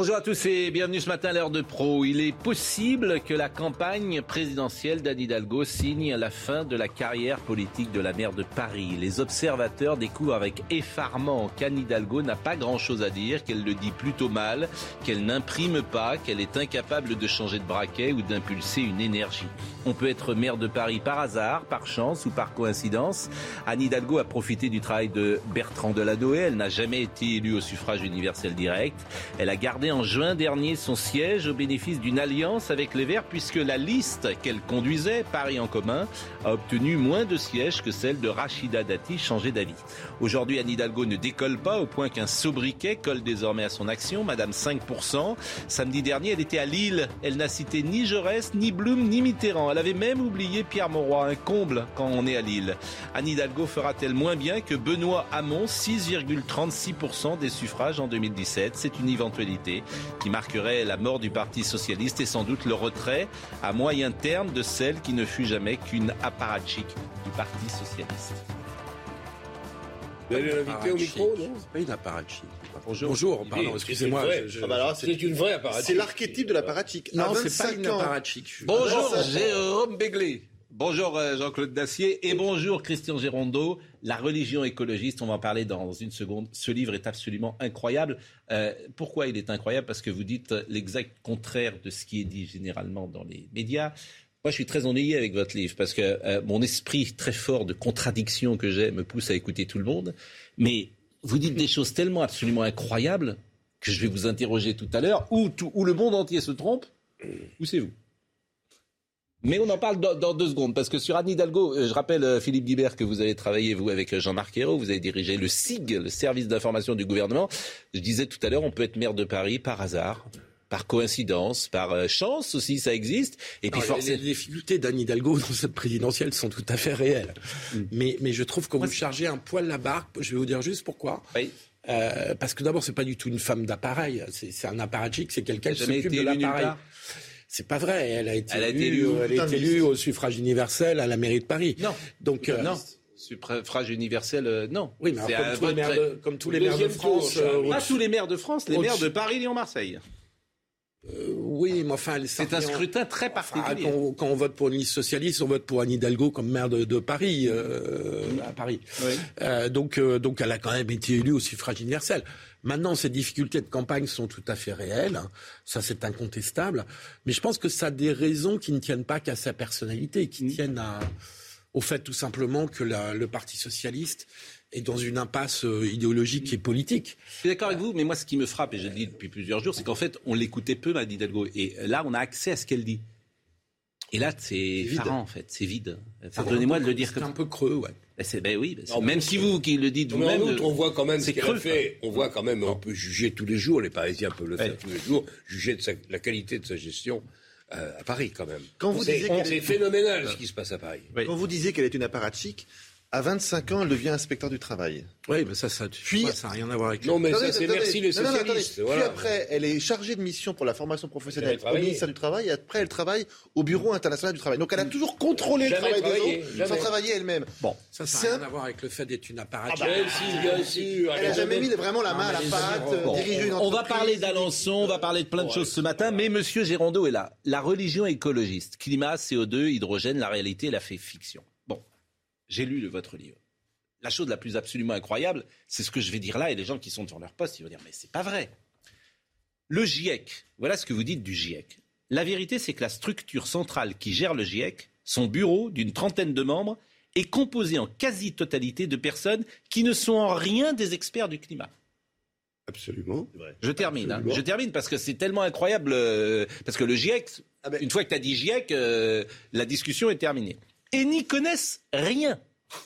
Bonjour à tous et bienvenue ce matin à l'heure de pro. Il est possible que la campagne présidentielle d'Anne Hidalgo signe la fin de la carrière politique de la maire de Paris. Les observateurs découvrent avec effarement qu'Anne Hidalgo n'a pas grand-chose à dire, qu'elle le dit plutôt mal, qu'elle n'imprime pas, qu'elle est incapable de changer de braquet ou d'impulser une énergie. On peut être maire de Paris par hasard, par chance ou par coïncidence. Anne Hidalgo a profité du travail de Bertrand Delanoë. Elle n'a jamais été élue au suffrage universel direct. Elle a gardé en juin dernier son siège au bénéfice d'une alliance avec les Verts puisque la liste qu'elle conduisait, Paris en commun, a obtenu moins de sièges que celle de Rachida Dati, changée d'avis. Aujourd'hui, Anne Hidalgo ne décolle pas au point qu'un sobriquet colle désormais à son action, Madame 5%. Samedi dernier, elle était à Lille. Elle n'a cité ni Jaurès, ni Blum, ni Mitterrand. Elle avait même oublié Pierre Mauroy, un comble quand on est à Lille. Anne Hidalgo fera-t-elle moins bien que Benoît Hamon, 6,36% des suffrages en 2017 C'est une éventualité qui marquerait la mort du Parti socialiste et sans doute le retrait à moyen terme de celle qui ne fut jamais qu'une apparatchik du Parti socialiste. Vous allez l'inviter au micro, non? C'est pas une apparatchik. Bonjour. Bonjour, pardon, excusez-moi. C'est une vraie- je- je- Ah bah c'est une vraie apparatchik. C'est l'archétype de la parachik. Non, c'est pas 25 une apparatchik. Bonjour Jérôme Béglé. Bonjour euh, Jean-Claude Dacier et bonjour Christian Gérondeau. La religion écologiste, on va en parler dans une seconde. Ce livre est absolument incroyable. Euh, pourquoi il est incroyable? Parce que vous dites l'exact contraire de ce qui est dit généralement dans les médias. Moi, je suis très ennuyé avec votre livre parce que euh, mon esprit très fort de contradiction que j'ai me pousse à écouter tout le monde. Mais vous dites des choses tellement absolument incroyables que je vais vous interroger tout à l'heure. Tout- où le monde entier se trompe, où c'est vous mais on en parle dans, dans deux secondes, parce que sur Anne Hidalgo, euh, je rappelle, euh, Philippe Guibert, que vous avez travaillé, vous, avec euh, Jean-Marc Ayrault, vous avez dirigé le SIG, le service d'information du gouvernement. Je disais tout à l'heure, on peut être maire de Paris par hasard, par coïncidence, par chance aussi, ça existe. Et puis les- forcément... Les difficultés d'Anne Hidalgo dans cette présidentielle sont tout à fait réelles. Mm. Mais, mais je trouve que vous chargez un poil la barque. Je vais vous dire juste pourquoi. Oui. Euh, parce que d'abord, c'est pas du tout une femme d'appareil. C'est un apparatchik, c'est quelqu'un qui s'occupe de l'appareil. C'est pas vrai. Elle a été Elle a été élue, élue où elle Putain a de été élue au suffrage universel à la mairie de Paris. Non. Donc, euh, Non. Suffrage universel, euh, non. Oui, mais C'est comme, un tous les vote maires très- de, comme tous les maires de France. Euh, Pas tous les maires de France, les Au- maires de Paris, Lyon, Marseille. euh, oui, mais enfin, C'est un scrutin très Enfin, particulier. quand, on, quand on vote pour une liste socialiste, on vote pour Anne Hidalgo comme maire de, de Paris, euh, à Paris. Oui. Euh, donc, euh, donc, elle a quand même été élue au suffrage universel. Maintenant, ces difficultés de campagne sont tout à fait réelles. hein. Ça, c'est incontestable. Mais je pense que ça a des raisons qui ne tiennent pas qu'à sa personnalité, qui Mm. tiennent à, au fait tout simplement que la- le Parti socialiste est dans une impasse euh, idéologique et politique. Je suis d'accord avec vous, mais moi, ce qui me frappe, et je le dis depuis plusieurs jours, c'est qu'en fait, on l'écoutait peu, Madame Hidalgo. Et là, on a accès à ce qu'elle dit. Et là, c'est vide. en fait. C'est vide. Pardonnez-moi de le dire C'est comme un peu creux, ouais. Ben, c'est- ben oui, ben c'est- Non, même si vous qui le dites Mais en vous-même. outre, on voit quand même ce qu'elle a fait. On voit quand même, on peut juger tous les jours, les Parisiens peuvent le faire Ouais. tous les jours, juger de sa- la qualité de sa gestion euh, à Paris quand même. Quand vous C'est disiez qu'elle c'est est- phénoménal ce qui se passe à Paris. Oui. Quand vous disiez qu'elle est une apparatchik, à 25 ans, elle devient inspecteur du travail. Oui, mais ça, ça, Puis- ça n'a rien à voir avec Non, mais Attendez, ça, c'est attendez. merci les Non, non, attendez. socialistes. voilà. Puis après, elle est chargée de mission pour la formation Elle professionnelle a au ministère du Travail. Et après, elle travaille au Bureau international du travail. Donc, elle a toujours contrôlé le travail des autres jamais. sans travailler elle-même. Bon. Ça, ça n'a un- rien à voir avec le fait d'être une apparatchik. Bien sûr, bien sûr. Elle a jamais mis vraiment la main à la pâte, euh, Bon, diriger une on va parler d'Alençon, on va parler de plein de choses ce matin, mais Monsieur Gérondeau est là. La religion écologiste, climat, CO2, hydrogène, la réalité, elle a fait fiction. J'ai lu le- votre livre. La chose la plus absolument incroyable, c'est ce que je vais dire là, et les gens qui sont devant leur poste, ils vont dire mais c'est pas vrai. Le GIEC, voilà ce que vous dites du GIEC. La vérité, c'est que la structure centrale qui gère le GIEC, son bureau d'une trentaine de membres, est composé en quasi-totalité de personnes qui ne sont en rien des experts du climat. Absolument. Je termine. hein. Je termine parce que c'est tellement incroyable. euh, parce que le GIEC, Ah ben- une fois que tu as dit GIEC, euh, la discussion est terminée. Et n'y connaissent rien.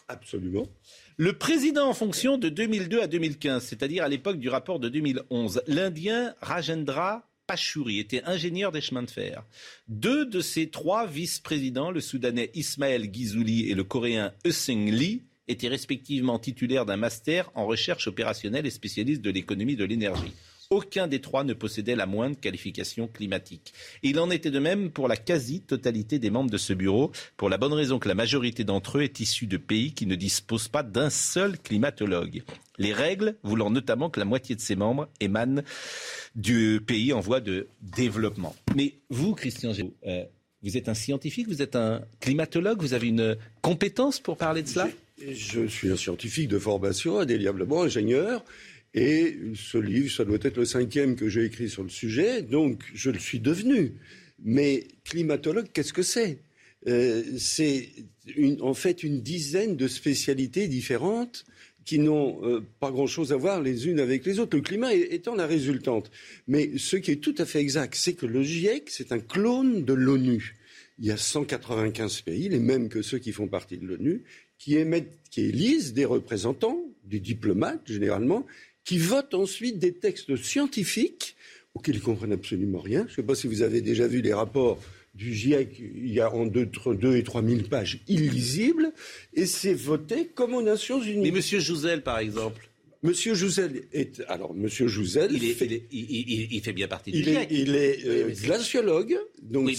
Absolument. Le président en fonction de 2002 à 2015, c'est-à-dire à, l'époque du rapport de 2011, l'Indien Rajendra Pachouri était ingénieur des chemins de fer. Deux de ses trois vice-présidents, le Soudanais Ismaël Gizouli et le Coréen Euseng Lee, étaient respectivement titulaires d'un master en recherche opérationnelle et spécialistes de l'économie de l'énergie. Aucun des trois ne possédait la moindre qualification climatique. il en était de même pour la quasi-totalité des membres de ce bureau, pour la bonne raison que la majorité d'entre eux est issue de pays qui ne disposent pas d'un seul climatologue. Les règles voulant notamment que la moitié de ses membres émanent du pays en voie de développement. Mais vous, Christian Géraud, euh, vous êtes un scientifique, vous êtes un climatologue, vous avez une compétence pour parler de cela? Je suis un scientifique de formation, indéliablement ingénieur. Et ce livre, ça doit être le cinquième que j'ai écrit sur le sujet, donc je le suis devenu. Mais climatologue, qu'est-ce que c'est? Euh, C'est en fait une dizaine de spécialités différentes qui n'ont euh, pas grand-chose à voir les unes avec les autres, le climat étant la résultante. Mais ce qui est tout à fait exact, c'est que le GIEC, c'est un clone de l'ONU. Il y a 195 pays, les mêmes que ceux qui font partie de l'ONU, qui, émettent, qui élisent des représentants, des diplomates généralement, qui votent ensuite des textes scientifiques auxquels ils comprennent absolument rien. Je ne sais pas si vous avez déjà vu les rapports du GIEC, il y a en deux, et trois mille pages illisibles, et c'est voté comme aux Nations Unies. Mais M. Jouzel, par exemple Monsieur Jouzel est alors Monsieur Jouzel. Il, fait, il, fait bien partie du GIEC. il est euh, glaciologue, donc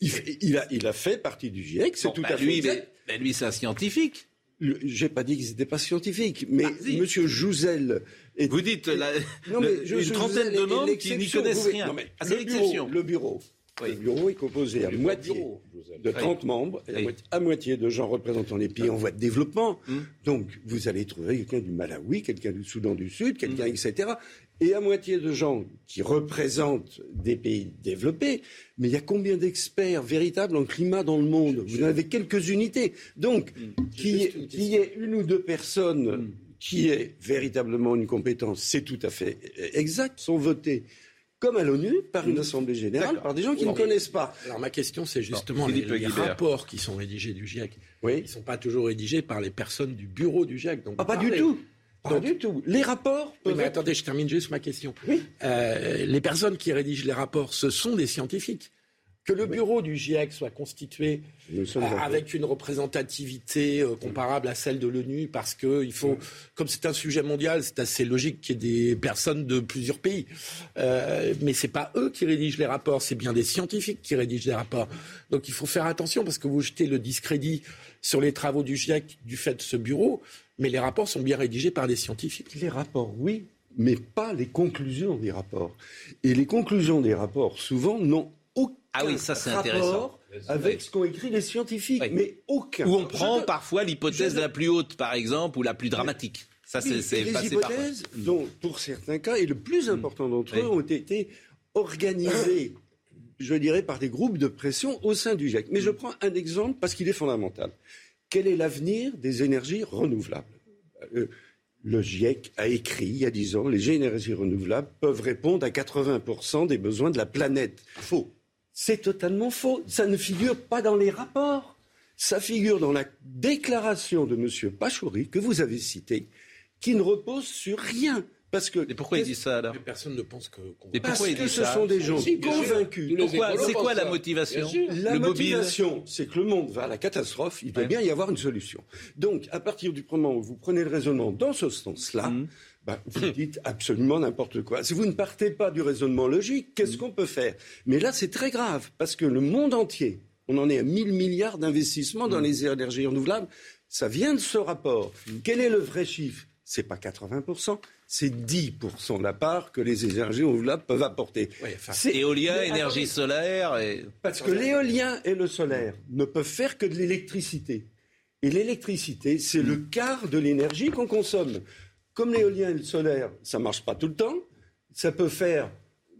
il, a, il a fait partie du GIEC. C'est tout bah à fait. Lui, mais, lui, c'est un scientifique. J'ai pas dit qu'ils n'étaient pas scientifiques, mais ah, Monsieur Jouzel. Est... Vous dites la, non, mais une trentaine de membres qui n'y connaissent rien. mais ah, le, bureau, le bureau. Le bureau est composé à moitié de 30 membres, et à, moitié, de gens représentant les pays en voie de développement. Hum. Donc, vous allez trouver quelqu'un du Malawi, quelqu'un du Soudan du Sud, quelqu'un, hum. etc et à moitié de gens qui représentent des pays développés, mais il y a combien d'experts véritables en climat dans le monde? Vous en avez quelques unités. Donc, qu'il y, ait une ou deux personnes mm. qui aient véritablement une compétence, c'est tout à fait exact, sont votées comme à l'ONU, par une mm. Assemblée générale, par des gens qui ne connaissent pas. Alors ma question, c'est justement les, rapports qui sont rédigés du GIEC. Oui. Ils ne sont pas toujours rédigés par les personnes du bureau du GIEC. ah, pas du tout. Pas du tout. Les rapports. mais attendez, je termine juste ma question. Oui. Euh, les personnes qui rédigent les rapports, ce sont des scientifiques. Que le bureau du GIEC soit constitué euh, avec une représentativité euh, comparable à celle de l'ONU, parce que il faut, comme c'est un sujet mondial, c'est assez logique qu'il y ait des personnes de plusieurs pays. Euh, mais c'est pas eux qui rédigent les rapports, c'est bien des scientifiques qui rédigent les rapports. Donc il faut faire attention parce que vous jetez le discrédit sur les travaux du GIEC du fait de ce bureau mais les rapports sont bien rédigés par des scientifiques. Les rapports, oui, mais pas les conclusions des rapports. Et les conclusions des rapports, souvent, n'ont aucun ah oui, ça, rapport avec ce qu'ont écrit les scientifiques, mais aucun. Où on prend parfois l'hypothèse la plus haute, par exemple, ou la plus dramatique. Ça, c'est Les hypothèses, dont, pour certains cas, et le plus important d'entre eux, ont été organisées, je dirais, par des groupes de pression au sein du GIEC. Mais je prends un exemple parce qu'il est fondamental quel est l'avenir des énergies renouvelables euh, Le GIEC a écrit il y a dix ans, les énergies renouvelables peuvent répondre à 80% des besoins de la planète. Faux. C'est totalement faux. Ça ne figure pas dans les rapports. Ça figure dans la déclaration de M. Pachouri, que vous avez citée, qui ne repose sur rien. Parce que, pourquoi il dit ça alors Personne ne pense que. Parce que ce sont des gens convaincus. C'est quoi la motivation La motivation, c'est que le monde va à la catastrophe. Il doit bien y avoir une solution. Donc, à partir du moment où vous prenez le raisonnement dans ce sens-là, mm. bah, vous dites absolument n'importe quoi. Si vous ne partez pas du raisonnement logique, qu'est-ce mm. qu'on peut faire? Mais là, c'est très grave parce que le monde entier, on en est à 1000 milliards d'investissements dans mm. les énergies renouvelables. Ça vient de ce rapport. Quel est le vrai chiffre? C'est pas 80 c'est 10% de la part que les énergies renouvelables peuvent apporter. c'est éolien, énergie solaire. Et... Parce que l'éolien et le solaire ne peuvent faire que de l'électricité. Et l'électricité, c'est le quart de l'énergie qu'on consomme. Comme l'éolien et le solaire, ça ne marche pas tout le temps. Ça peut faire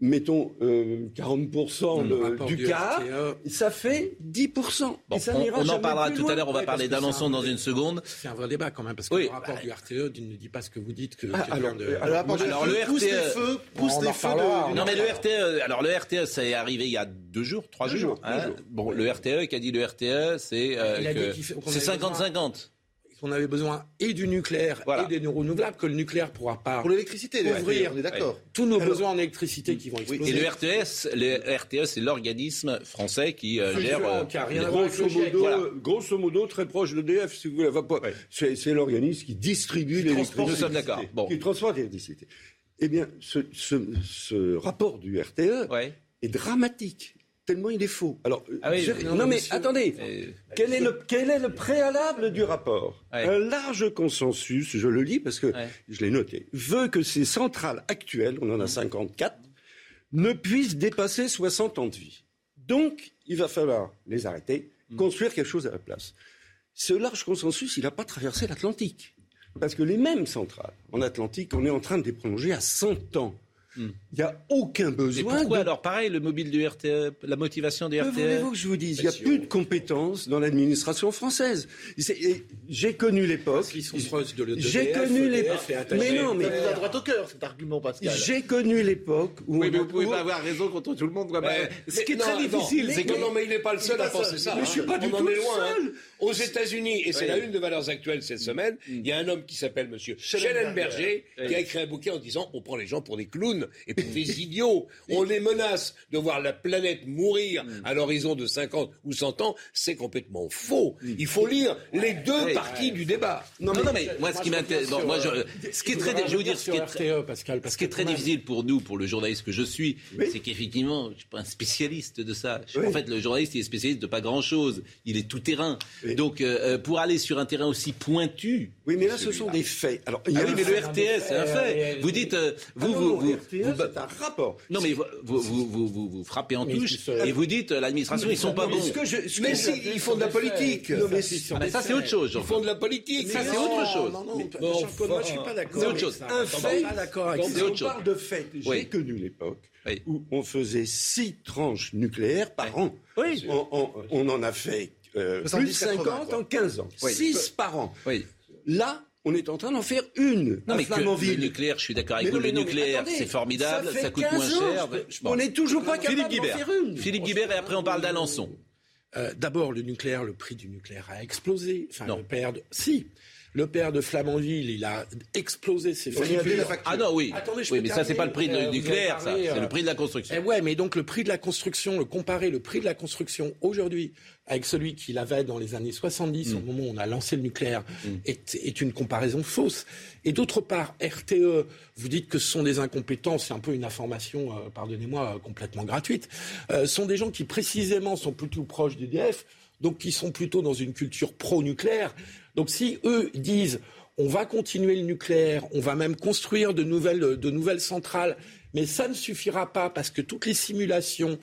mettons 40% euh, du, quart, ça fait 10%. et ça on, en parlera tout à l'heure, on va parler d'Alençon dans une seconde. C'est un vrai débat quand même, parce que le rapport du RTE ne dit pas ce que vous dites. Que, ah, alors, le RTE... Pousse feux, pousse des feux Non mais le RTE, alors le RTE, ça est arrivé il y a deux jours, trois jours. Hein. Bon, le RTE, qui a dit le RTE, c'est 50-50. Qu'on avait besoin et du nucléaire Voilà. et des renouvelables, que le nucléaire pourra pas Pour l'électricité, le couvrir on est d'accord. tous nos Alors- besoins en électricité qui vont exploser. Et le RTS, le RTE, c'est l'organisme français qui euh, gère. euh, qui a rien à voir avec Grosso modo, Voilà. grosso modo, très proche d'EDF, si vous voulez. Pas- C'est c'est l'organisme qui distribue l'électricité. Nous sommes d'accord. Bon. Qui transporte l'électricité. Eh bien, ce, ce- ce rapport du RTE Ouais. est dramatique. Tellement il est faux. Alors, Ah oui, je- mais- non, non, mais monsieur- attendez. Euh, Quel est, le, quel est le préalable du rapport Ouais. Un large consensus, je le lis parce que Ouais. je l'ai noté, veut que ces centrales actuelles, on en a 54, ne puissent dépasser 60 ans de vie. Donc, il va falloir les arrêter, construire quelque chose à la place. Ce large consensus, il n'a pas traversé l'Atlantique. Parce que les mêmes centrales en Atlantique, on est en train de les prolonger à 100 ans. Il n'y a aucun Et besoin pourquoi de alors pareil le mobile du RTE, la motivation du que RTE voulez-vous que je vous dise? Il n'y a plus de compétences dans l'administration française. J'ai connu l'époque. Ils sont proches de l'EDF, J'ai connu l'époque. Mais non, mais a droit au cœur, cet argument, Pascal. j'ai connu l'époque où. Oui, mais vous pouvez où- pas avoir raison contre tout le monde. quoi. Ce qui est non, très difficile, c'est que. Non, mais il n'est pas le seul à penser ça. Mais hein. je suis pas du tout le hein. seul. Aux États-Unis, et c'est Oui. la une de Valeurs Actuelles cette semaine, il y a un homme qui s'appelle Monsieur Schellenberger qui a écrit un bouquin en disant on prend les gens pour des clowns et pour des idiots. On les menace de voir la planète mourir à l'horizon de 50 ou 100 ans. C'est complètement faux. Il faut lire les deux parties du débat. Non, non, mais moi, ce qui m'intéresse, bon, moi, euh, je, ce qui est très, je vais vous dire, ce qui est très, RTE, Pascal, parce ce qui est très difficile pour nous, pour le journaliste que je suis, Oui. c'est qu'effectivement, je suis pas un spécialiste de ça. Je- Oui. En fait, le journaliste, il est spécialiste de pas grand chose. Il est tout terrain. Oui. Donc, euh, euh, pour aller sur un terrain aussi pointu. Oui, mais là, ce sont des faits. Alors, il y Ah a oui, un mais le RTS, c'est un fait. Vous dites, euh, vous, Ah non, vous, non, vous, RTE, vous- c'est un rapport. non, mais vous, vous, vous, vous, vous- vous frappez en Mais touche et vous dites, euh, l'administration, ils sont pas bons. Mais si, je- ils font de la politique. Non, mais Ah, ça, c'est faits. autre chose, Ils font de la politique. Ça, c'est non, autre chose. Non, non, moi, je suis pas d'accord. C'est autre avec chose. ça. Un fait. C'est on autre chose. parle de fait, j'ai Oui. connu l'époque Oui. où on faisait six tranches nucléaires par an. Oui. On, on- on en a fait euh, plus de 70, 50 quoi. en 15 ans. Oui. 6 par an. Oui. Là, on est en train d'en faire une Non, mais que le nucléaire, je suis d'accord avec Mais vous, non, le nucléaire, c'est formidable, ça, coûte 15 moins ans, cher. je- Bon. On n'est toujours pas capable Philippe d'en faire une. Philippe Guibert, et après on parle d'Alençon. Euh, D'abord, le nucléaire, le prix du nucléaire a explosé. Enfin, Non. le. Si, le père de Flamanville, il a explosé ses factures. facture. Ah non, oui. Attendez, je oui, mais ça, c'est pas le prix Euh, du nucléaire, ça. C'est euh, le prix de la construction. Eh ouais, mais donc le prix de la construction, le comparer le prix de la construction aujourd'hui avec celui qu'il avait dans les années 70, Mm. au moment où on a lancé le nucléaire, est, est une comparaison fausse. Et d'autre part, RTE, vous dites que ce sont des incompétents, c'est un peu une information, euh, pardonnez-moi, euh, complètement gratuite, euh, sont des gens qui précisément sont plutôt proches d'EDF, donc qui sont plutôt dans une culture pro-nucléaire. Donc si eux disent on va continuer le nucléaire, on va même construire de nouvelles, de nouvelles centrales, mais ça ne suffira pas parce que toutes les simulations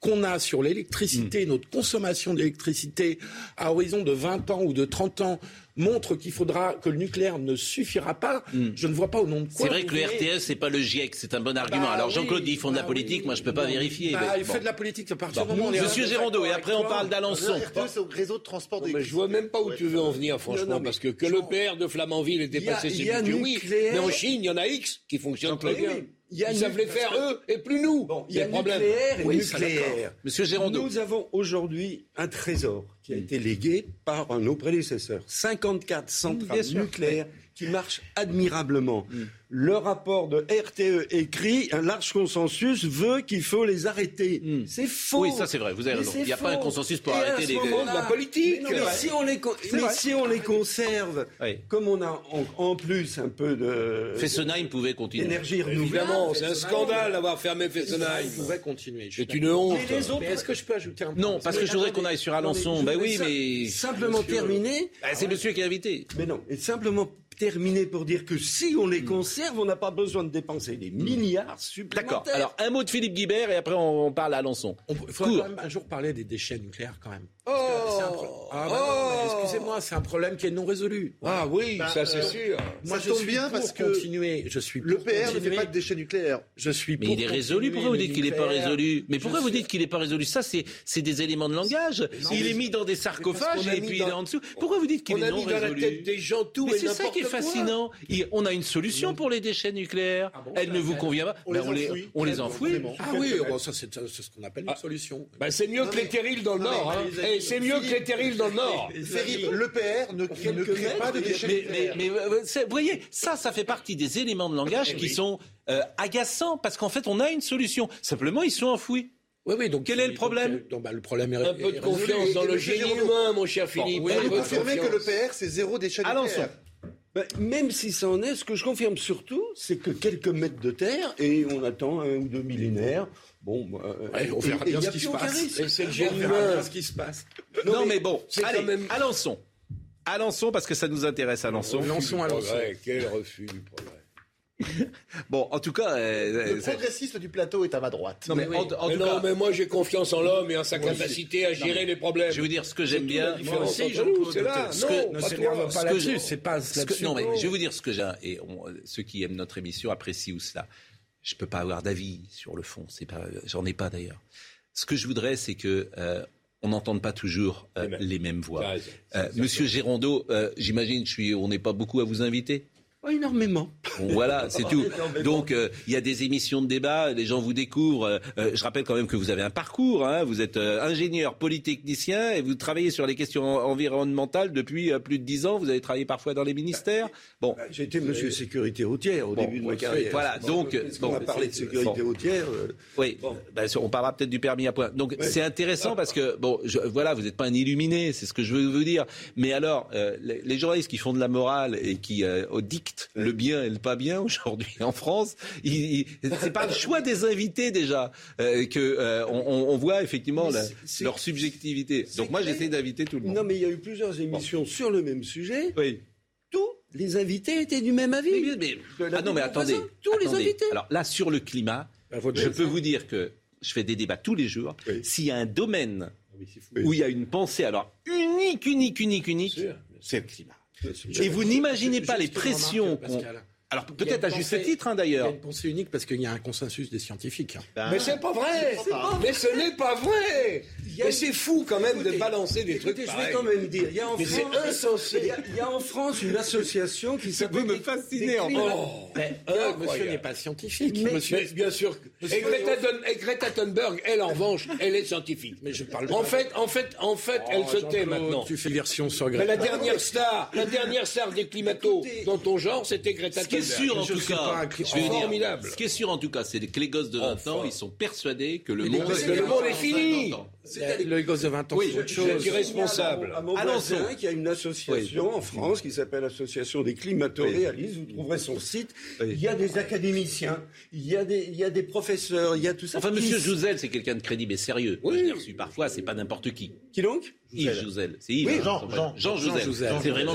qu'on a sur l'électricité, notre consommation d'électricité à horizon de 20 ans ou de 30 ans montrent qu'il faudra que le nucléaire ne suffira pas. Je ne vois pas au nom de quoi. C'est vrai que le RTS, c'est pas le GIEC, c'est un bon argument. Bah Alors oui, Jean-Claude dit ils font de la bah politique, oui. moi je peux pas Non, vérifier. bah, mais il bon. fait de la politique à partir Bon. du moment où Monsieur Gérondeau, et après on parle Le d'Alençon. RTE, c'est au réseau de transport mais je vois même pas où tu veux en venir, franchement, parce que que le père de Flamanville ait Il y a- dépassé il ses y a budgets, oui. nucléaire. Mais en Chine, il y en a X qui fonctionnent très bien. Il y a Ils savent les faire eux et plus nous. Bon, il y a le problème. nucléaire et Oui, nucléaire. Monsieur Gérondeau. Nous avons aujourd'hui un trésor qui a été légué par nos prédécesseurs. 54 centrales nucléaires qui marchent admirablement. Le rapport de RTE écrit, un large consensus veut qu'il faut les arrêter. Mm. C'est faux. Oui, ça c'est vrai, vous avez raison. Il n'y a pas un consensus pour Et arrêter les. de la politique. Mais, non, si on les, con- mais vrai. si on les conserve, Oui. comme on a en, en plus un peu de Fessenheim pouvait continuer. d'énergie renouvelable, Évidemment, c'est un scandale d'avoir fermé Il Fessenheim. pourrait continuer. je suis C'est une honte. Mais est-ce que je peux ajouter un point Non, parce que je voudrais qu'on aille sur Alençon. Bah je oui, mais. sim- Simplement terminer. Bah, c'est monsieur qui est invité. Mais non, et simplement terminer pour dire que si on Hmm. les conserve, on n'a pas besoin de dépenser des milliards D'accord. supplémentaires. Alors, un mot de Philippe Guibert et après on, parle à Alençon. On- Il faudrait Court. quand même un jour parler des déchets nucléaires quand même. Oh C'est un pro- Ah, bah mais excusez-moi, c'est un problème qui est non résolu. Ah oui, Bah, ça c'est euh, sûr. Moi, Ça je tombe suis bien pour parce que continuer. Je suis Le PR ne fait pas de déchets nucléaires. Je suis Mais pour il est résolu. Pourquoi vous dites qu'il n'est pas résolu Mais Je pourquoi vous suis- dites qu'il n'est pas résolu Ça, c'est des éléments de langage. Non, il mais- est mis dans des sarcophages a et puis dans- il est en dessous. Pourquoi vous dites qu'il On est a non mis dans la résolu tête des gens tout Mais et c'est ça qui est fascinant. On a une solution pour les déchets nucléaires. Ah Elle ne vous convient pas. on Ben, les on les, enfouit. on. Ah oui, ça c'est ce qu'on appelle une solution. Bah, c'est mieux que mais- les terrils dans le Nord. Eh, c'est mieux que les terrils dans le Nord. Philippe, l'EPR ne, ne crée pas de déchets Mais, mais, euh, vous voyez, ça, ça fait partie des éléments de langage qui sont euh, agaçants parce qu'en fait, on a une solution. Simplement, ils sont enfouis. Oui, oui, donc Quel est le problème euh, donc, bah, Le problème est Un peu de confiance dans le génie humain, mon cher Philippe. Vous de confirmez que l'EPR, c'est zéro déchet Allons-y. nucléaire Ben, même si ça en est, ce que je confirme surtout, c'est que quelques mètres de terre, et on attend un ou deux millénaires, bon, Ouais, on verra et bien ce a qui se passe. c'est le On génie verra ce qui se passe. Non, mais, bon, c'est allez, quand même- Alençon. Alençon, parce que ça nous intéresse, Alençon. Lançon. Progrès, Quel refus du progrès. Bon, en tout cas, euh, Le c'est- progressiste du plateau est à ma droite. non, mais en, en Mais tout non, cas, mais moi j'ai confiance en l'homme et en sa capacité à gérer les problèmes. je vais vous dire ce que j'aime bien. différence aussi, Jean-Claude, nous, c'est là. ce que- Non, Ne pas s'énerve toi. pas Ce que là-dessus, je- c'est pas là-dessus. non, mais je vais vous dire ce que j'ai. Et on- ceux qui aiment notre émission apprécient ou cela. Je peux pas avoir d'avis sur le fond. C'est pas, j'en ai pas d'ailleurs. Ce que je voudrais, c'est que euh, on n'entende pas toujours euh, Les mêmes. les mêmes T'as voix. Euh, Monsieur Gérondeau, euh, j'imagine, je on n'est pas beaucoup à vous inviter? Pas énormément. Bon, voilà, c'est tout. Donc, euh, il y a des émissions de débat, les gens vous découvrent. Euh, euh, je rappelle quand même que vous avez un parcours. Hein, vous êtes euh, ingénieur polytechnicien et vous travaillez sur les questions en- environnementales depuis euh, plus de dix ans. Vous avez travaillé parfois dans les ministères. Bon, J'ai été monsieur sécurité routière au Bon, début de ma carrière. voilà, donc, bon, va parler de sécurité bon. routière euh, oui, ben, on parlera peut-être du permis à point. Donc c'est intéressant parce que bon, je, voilà, vous n'êtes pas un illuminé, c'est ce que je veux vous dire. Mais alors, euh, les, les journalistes qui font de la morale et qui euh, dictent le bien et le pas bien aujourd'hui en France, c'est pas le choix des invités déjà euh, que euh, on, voit effectivement la- leur subjectivité. Donc moi j'essaie d'inviter tout le monde. Non, mais il y a eu plusieurs émissions sur le même sujet. Oui. Tous les invités étaient du même avis. Mais- mais- ah non mais attendez, tous les invités. Alors là sur le climat, votre je peux vous dire que je fais des débats tous les jours. Oui. S'il y a un domaine Oui. où il y a une pensée alors unique, unique, unique, unique, c'est le climat. Et vous n'imaginez pas les pressions qu'on... Alors Il peut-être à juste pensée- titre hein, Il y a d'ailleurs. une pensée unique parce qu'il y a un consensus des scientifiques. Ben, Mais c'est pas vrai. C'est pas vrai. Mais ce n'est pas vrai. Y a- Mais c'est fou quand même de balancer des Écoutez, trucs je vais quand même dire, il y a en Mais France, insensé. il y a- il y, a en France une association qui s'appelle. me des- fasciner, en Oh, Mais euh, monsieur n'est pas scientifique. Mais- monsieur, Mais bien sûr. Et Greta, Thun- et Greta Thunberg, elle en revanche, elle est scientifique. Mais je parle En fait, en fait, en fait, elle se tait maintenant. Tu fais version sur Mais Greta. la dernière star, la dernière star des climatos Écoutez, dans ton genre, c'était Greta Ce qui est Thunberg. sûr en Je tout cas, Formidable. ce qui est sûr en tout cas, c'est que les gosses de 20 ans, ils sont persuadés que le Mais monde, gosses de 20 ans, est fini. Le, le gosse de 20 ans, Oui, c'est autre je- chose. irresponsable. À mon Allons-y. voisin, qui a une association en France qui s'appelle l'Association des climato-réalistes. Vous trouverez son site. Oui. Il y a des académiciens, il y a des, il y a des professeurs, il y a tout ça. Enfin, Qui- Monsieur Jouzel, c'est quelqu'un de crédible et sérieux. Oui. je l'ai reçu parfois, c'est pas n'importe qui. Qui donc? Yves Jouzel, c'est Yves. Oui, hein, Jean, Jean. Jouzel. C'est vraiment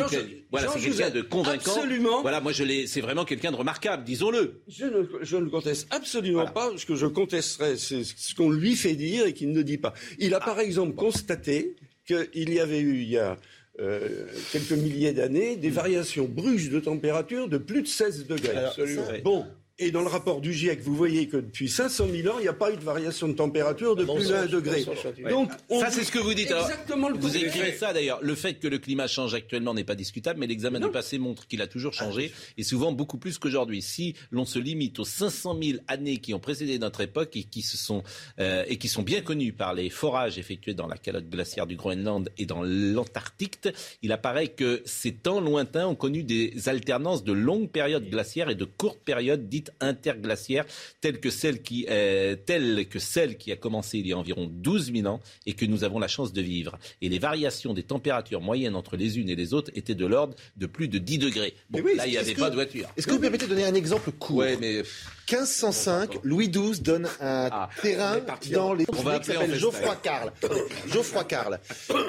voilà, c'est quelqu'un de convaincant. Absolument. Voilà, moi je l'ai, c'est vraiment quelqu'un de remarquable, disons-le. Je ne, je ne conteste absolument pas. Ce que je contesterais, c'est ce qu'on lui fait dire et qu'il ne dit pas. Il a par exemple constaté qu'il y avait eu, il y a euh, quelques milliers d'années, des variations brusques de température de plus de 16 degrés. Absolument. Bon. Et dans le rapport du GIEC, vous voyez que depuis 500 000 ans, il n'y a pas eu de variation de température de plus d'un degré. Donc, on Ça, c'est ce que vous dites. Alors, Exactement le Vous écrivez ça d'ailleurs. Le fait que le climat change actuellement n'est pas discutable, mais l'examen du passé montre qu'il a toujours changé et souvent beaucoup plus qu'aujourd'hui. Si l'on se limite aux 500 000 années qui ont précédé notre époque et qui se sont euh, et qui sont bien connues par les forages effectués dans la calotte glaciaire du Groenland et dans l'Antarctique, il apparaît que ces temps lointains ont connu des alternances de longues périodes glaciaires et de courtes périodes dites interglaciaires, telles que celle qui euh, telles que celle qui a commencé il y a environ 12 000 ans et que nous avons la chance de vivre. Et les variations des températures moyennes entre les unes et les autres étaient de l'ordre de plus de 10 degrés. Bon, oui, là, il n'y avait que- pas de voiture. Est-ce que vous permettez de donner un exemple court? Ouais, mais 1505, Louis XII donne un Ah, terrain dans les On qui s'appelle. Geoffroy Carl. Geoffroy Carl.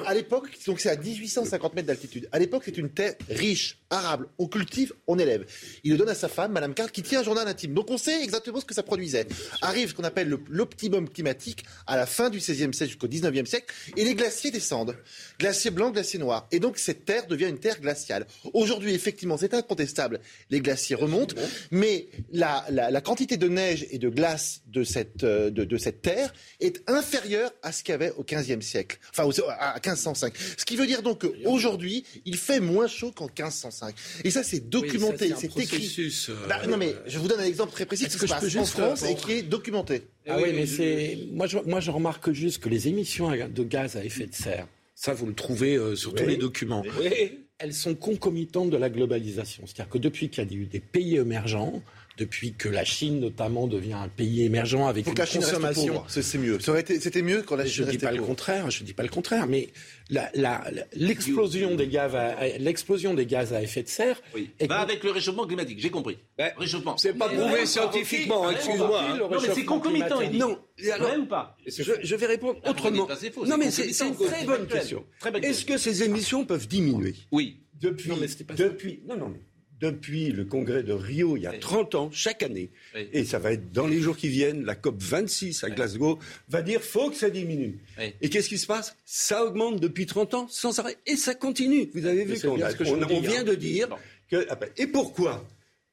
À l'époque, donc c'est à 1850 mètres d'altitude. À l'époque, c'est une terre riche, arable. On cultive, on élève. Il le donne à sa femme, Madame Carl, qui tient un journal intime. Donc on sait exactement ce que ça produisait. Arrive ce qu'on appelle le- l'optimum climatique à la fin du XVIe siècle jusqu'au XIXe siècle, et les glaciers descendent. Glacier blanc, glacier noir. Et donc cette terre devient une terre glaciale. Aujourd'hui, effectivement, c'est incontestable. Les glaciers remontent, mais la, la, la quantité de neige et de glace de cette, euh, de, de cette terre est inférieure à ce qu'il y avait au XVe siècle, enfin au- à 1505. Ce qui veut dire donc qu'aujourd'hui, il fait moins chaud qu'en 1505. Et ça, c'est documenté, Oui, c'est un écrit. processus, euh, Bah, non mais je vous donne un exemple très précis Est-ce qui se que je passe peux en juste, France et qui est documenté. Ah oui, mais c'est. Moi je, moi, je remarque juste que les émissions de gaz à effet de serre, ça, vous le trouvez euh, sur tous les documents, Oui. elles sont concomitantes de la globalisation. C'est-à-dire que depuis qu'il y a eu des pays émergents, depuis que la Chine, notamment, devient un pays émergent avec Faut une que la Chine consommation. c'est mieux. C'était mieux quand la Je Chine ne dis pas le pauvre. contraire, je dis pas le contraire, mais la- la- la- l'explosion des gaz, à, l'explosion des gaz à effet de serre Oui. est Va avec le réchauffement climatique, j'ai compris. Ouais. Réchauffement. C'est pas prouvé scientifiquement, excuse-moi. hein. Non, mais c'est concomitant, il dit. Non, alors- ou pas Je, je vais répondre autrement. pas, faux, non, mais c'est une très bonne question. Très bonne Est-ce que ces émissions peuvent diminuer? Oui. Depuis, Non, mais c'était pas ça. depuis, non, non, mais depuis le congrès de Rio, il y a Oui. 30 ans, chaque année, Oui. et ça va être dans les jours qui viennent, la COP 26 à Glasgow va dire faut que ça diminue. Oui. Et qu'est-ce qui se passe? Ça augmente depuis 30 ans sans arrêt, et ça continue. Vous avez vu qu'on on, vient hein. de dire que. ah ben, et pourquoi?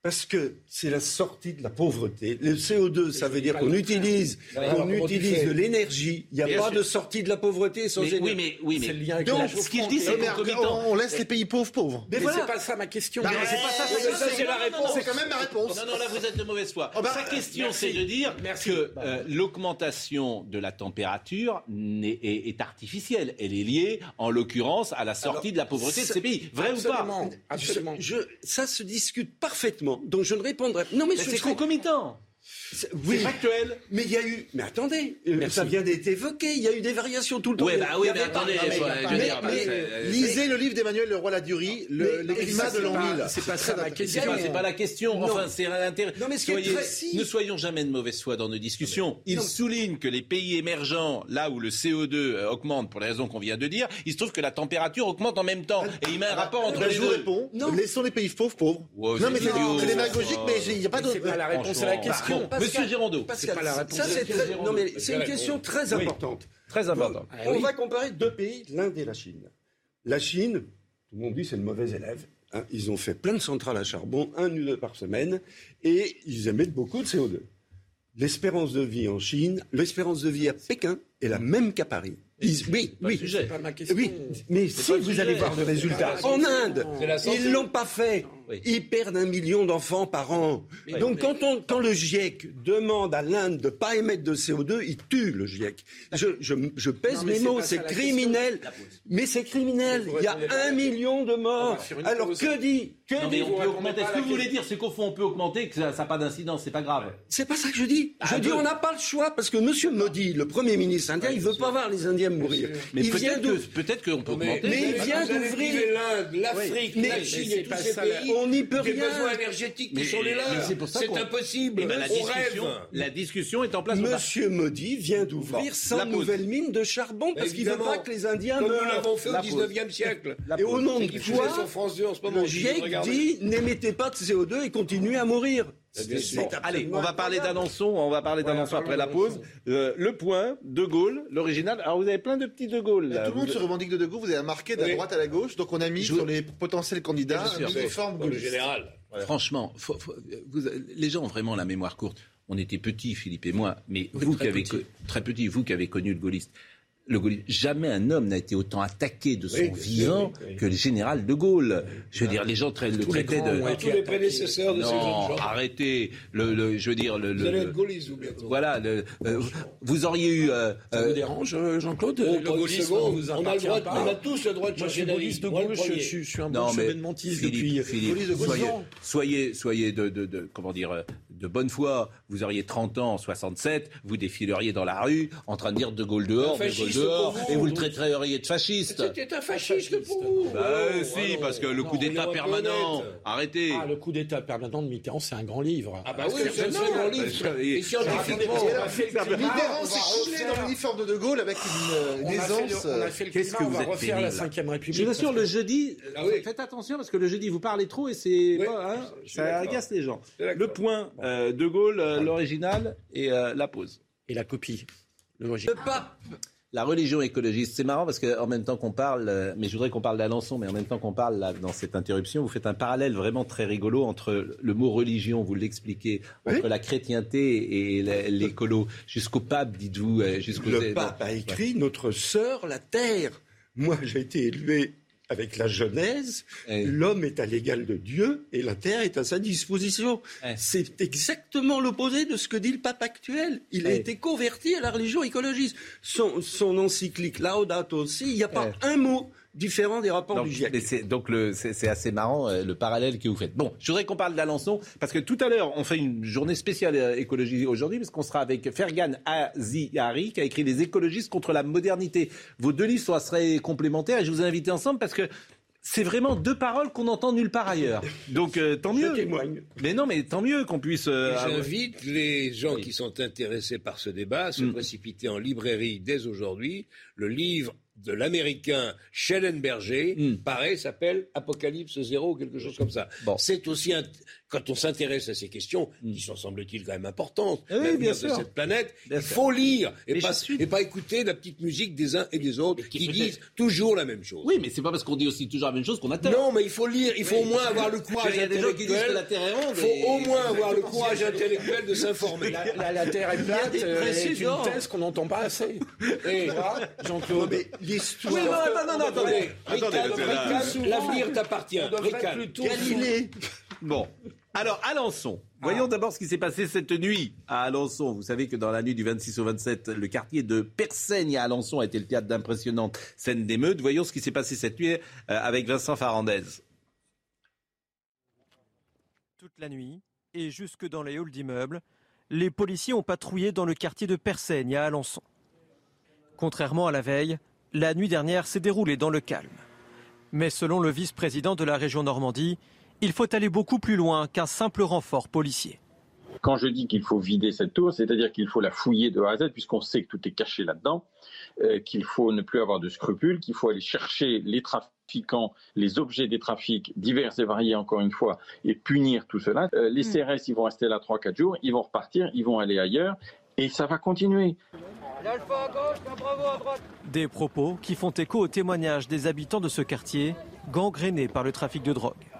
Parce que c'est la sortie de la pauvreté. Le CO2, ça veut dire qu'on utilise, qu'on utilise de l'énergie. Il n'y a Bien pas sûr. de sortie de la pauvreté sans Mais- énergie. oui, mais, oui, mais. C'est le lien avec Donc, la ce qu'il dit, Non, c'est concomitant. on laisse les pays pauvres pauvres. Mais Mais voilà. c'est pas ça ma question. Bah, c'est pas ça, c'est- ça, c'est la réponse. C'est quand même ma réponse. Non, non, là, vous êtes de mauvaise foi. Oh, bah, Sa question, c'est de dire Merci. que euh, l'augmentation de la température est, est artificielle. Elle est liée, en l'occurrence, à la sortie de la pauvreté de ces pays. Vrai ou pas absolument. Je, ça se discute parfaitement, donc je ne répondrai. Non, mais, Mais c'est concomitant. C'est- C'est Oui, factuel. mais il y a eu. Mais attendez, euh, Merci. ça vient d'être évoqué. Il y a eu des variations tout le temps. Y bah oui, mais attendez, euh, lisez le livre d'Emmanuel Leroy Ladurie, le, Mais- climats ça, de l'an pas- 1000. c'est pas ça C'est question. c'est pas la question. Enfin, c'est l'intérêt. Non, mais ce qui est Soyez- très- Ne soyons jamais de mauvaise foi dans nos discussions. Il souligne que les pays émergents, là où le CO2 euh, augmente pour les raisons qu'on vient de dire, il se trouve que la température augmente en même temps. Et il met un rapport entre Ben, les je vous deux. réponds. Laissons les pays pauvres pauvres. Non, mais c'est démagogique, mais il n'y a pas de. c'est pas la réponse à la question. Monsieur. Pascal, C'est pas la réponse. Ça, c'est Monsieur très- Girando. non, mais c'est une question très Oui. importante. Très important. Ah On oui. va comparer deux pays, l'Inde et la Chine. La Chine, tout le monde dit c'est le mauvais élève. hein. Ils ont fait plein de centrales à charbon, un ou deux par semaine, et ils émettent beaucoup de CO2. L'espérance de vie en Chine, l'espérance de vie à Pékin est la même qu'à Paris. Ils- oui, Pas oui. pas ma. Oui, mais si vous sujet. allez voir le résultat, en. Inde, ils l'ont pas fait. Oui. Ils perdent un million d'enfants par an. Donc quand, on, quand le GIEC demande à l'Inde de ne pas émettre de CO2, il tue le GIEC. Je, je, je pèse mes mots, c'est criminel. Mais c'est criminel. Il y a un million de morts. Alors que dit que Non, dit on peut augmenter. Ce que vous voulez dire, c'est qu'au fond, on peut augmenter, que ça n'a pas d'incidence, c'est pas grave. C'est pas ça que je dis. Je Ah, dis deux. on n'a pas le choix parce que Monsieur Modi, le Premier ministre indien, il veut pas voir les Indiens mourir. Mais il vient peut-être qu'on peut Mais, augmenter. Mais il vient d'ouvrir- l'Inde, l'Afrique, la mais Chine et tous ces pays. On n'y peut des rien. besoins énergétiques qui Mais- sont les mais leurs. c'est pour ça C'est qu'on- impossible. Ben, la, On rêve. discussion, la discussion est en place. Monsieur Modi vient d'ouvrir Bon, 100 la pause. nouvelles mines de charbon parce qu'il veut Évidemment. pas que les Indiens Comme nous l'avons fait au La pause. 19e siècle. Et au nom de quoi sur France 2 en ce moment. le je dis, GIEC dit n'émettez pas de CO2 et continuez à mourir. Allez, on va parler d'Alençon, on va parler d'Alençon après la pause. Euh, le point, De Gaulle, l'original. Alors vous avez plein de petits De Gaulle là. Tout le monde Vous- se revendique de De Gaulle, vous avez marqué de la Oui. droite à la gauche, donc on a mis Je sur les potentiels candidats Bien sûr. un uniforme Dans le gaulliste. général. Franchement, faut- faut- vous- les gens ont vraiment la mémoire courte. On était petits, Philippe et moi, mais vous qui très avez très petit, vous qui avez connu le gaulliste. Le gaullisme, jamais un homme n'a été autant attaqué de son Oui, vivant oui, oui. que le général de Gaulle. Je veux dire, les gens tra- le traitaient de. été Tous les prédécesseurs de ces jeunes Non, gens. arrêtez. Le, le- je veux dire, le, Vous le- allez le- être gaulliste, vous, bientôt. voilà. le- euh, vous auriez eu. euh, Ça euh, vous dérange, euh, Jean-Claude? Oh, Le gaullisme vous on, a le droit, pas. on a tous le droit de je changer suis d'avis. gaulliste de gauche, je, suis- je suis un Non, bon mais chevènementiste Philippe, depuis Philippe, de gauche. soyez, Non. soyez, soyez de, de- de- comment dire, euh, de bonne foi. Vous auriez 30 ans en 67, vous défileriez dans la rue en train de dire De Gaulle dehors, De Gaulle dehors, vous. et vous le traiteriez de fasciste. C'était un fasciste pour vous. Bah, Oh, si, alors, parce que le non, coup d'État permanent. Arrêtez. Ah, le coup d'État permanent de Mitterrand, c'est un grand livre. Ah bah oui, c'est un second livre. je- Et scientifiquement. Alors, Mitterrand s'est dans l'uniforme de De Gaulle avec une, euh, aisance. euh, Qu'est-ce que vous êtes refaire la. 5 République. Je vous assure, le jeudi, Ah faites attention parce que le jeudi, vous parlez trop et c'est. Hein, ça agace les gens. Le point, euh, De Gaulle, euh, l'original et euh, la pause. Et la copie. Le pape la religion écologiste. C'est marrant parce qu'en même temps qu'on parle, euh, mais je voudrais qu'on parle d'Alençon, mais en même temps qu'on parle là, dans cette interruption, vous faites un parallèle vraiment très rigolo entre le mot religion, vous l'expliquez, entre la chrétienté et l'écolo. Jusqu'au pape, dites-vous. Euh, jusqu'au le pape a écrit Notre sœur, la terre. Moi, j'ai été élevé avec la Genèse, l'homme est à l'égal de Dieu et la terre est à sa disposition. C'est exactement l'opposé de ce que dit le pape actuel. Il a été converti à la religion écologiste. Son, son encyclique Laudato aussi, il n'y a pas un mot différent des rapports donc, du GIEC. donc c'est assez marrant euh, le parallèle que vous faites. Bon, je voudrais qu'on parle d'Alençon parce que tout à l'heure on fait une journée spéciale euh, écologie aujourd'hui parce qu'on sera avec Fergan Azihari qui a écrit Les écologistes contre la modernité. Vos deux livres seraient complémentaires et je vous ai invité ensemble parce que c'est vraiment deux paroles qu'on entend nulle part ailleurs. Donc euh, tant mieux. Je témoigne. Mais non, mais tant mieux qu'on puisse. J'invite les gens qui sont intéressés par ce débat à se mm. précipiter en librairie dès aujourd'hui. Le livre de l'américain Schellenberger, mm. pareil, s'appelle Apocalypse Zéro ou quelque chose comme ça. Bon. C'est aussi un, quand on s'intéresse à ces questions, mm. qui sont, semble-t-il, quand même importantes, oui, bien sûr. de cette planète, il faut lire et pas, et pas, écouter la petite musique des uns et des autres qui, disent toujours la même chose. Oui, mais c'est pas parce qu'on dit aussi toujours la même chose qu'on a tort. Non, mais il faut lire, il faut au moins avoir le courage intellectuel. Il faut au moins avoir le courage intellectuel de s'informer. La, Terre est plate, euh, c'est une thèse qu'on n'entend pas assez. Jean-Claude. L'histoire. Oui, non, non, non, attendez. L'avenir t'appartient. Galilée. Bon. Alors, Alençon. Voyons ah. d'abord ce qui s'est passé cette nuit à Alençon. Vous savez que dans la nuit du 26 au 27, le quartier de Persaigne à Alençon a été le théâtre d'impressionnantes scènes d'émeutes. Voyons ce qui s'est passé cette nuit euh, avec Vincent Farandez. Toute la nuit et jusque dans les halls d'immeubles, les policiers ont patrouillé dans le quartier de Persaigne à Alençon. Contrairement à la veille, la nuit dernière s'est déroulée dans le calme. Mais selon le vice-président de la région Normandie, il faut aller beaucoup plus loin qu'un simple renfort policier. Quand je dis qu'il faut vider cette tour, c'est-à-dire qu'il faut la fouiller de A à Z, puisqu'on sait que tout est caché là-dedans, euh, qu'il faut ne plus avoir de scrupules, qu'il faut aller chercher les trafiquants, les objets des trafics divers et variés, encore une fois, et punir tout cela. Euh, les hmm. CRS, ils vont rester là 3-4 jours, ils vont repartir, ils vont aller ailleurs, et ça va continuer. Des propos qui font écho au témoignage des habitants de ce quartier, gangréné par le trafic de drogue.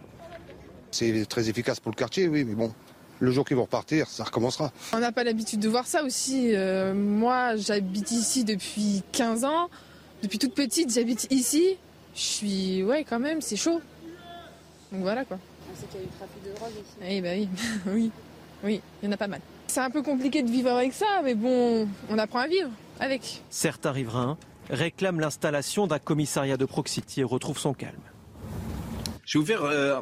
C'est très efficace pour le quartier, oui, mais bon, le jour qu'ils vont repartir, ça recommencera. On n'a pas l'habitude de voir ça aussi. Euh, moi, j'habite ici depuis 15 ans. Depuis toute petite, j'habite ici. Je suis. Ouais, quand même, c'est chaud. Donc voilà quoi. C'est qu'il y a eu trafic de drogue ici. Eh bah oui, oui, oui, il y en a pas mal. C'est un peu compliqué de vivre avec ça, mais bon, on apprend à vivre avec. Certains riverains réclament l'installation d'un commissariat de proximité et retrouvent son calme. Je vais vous faire euh,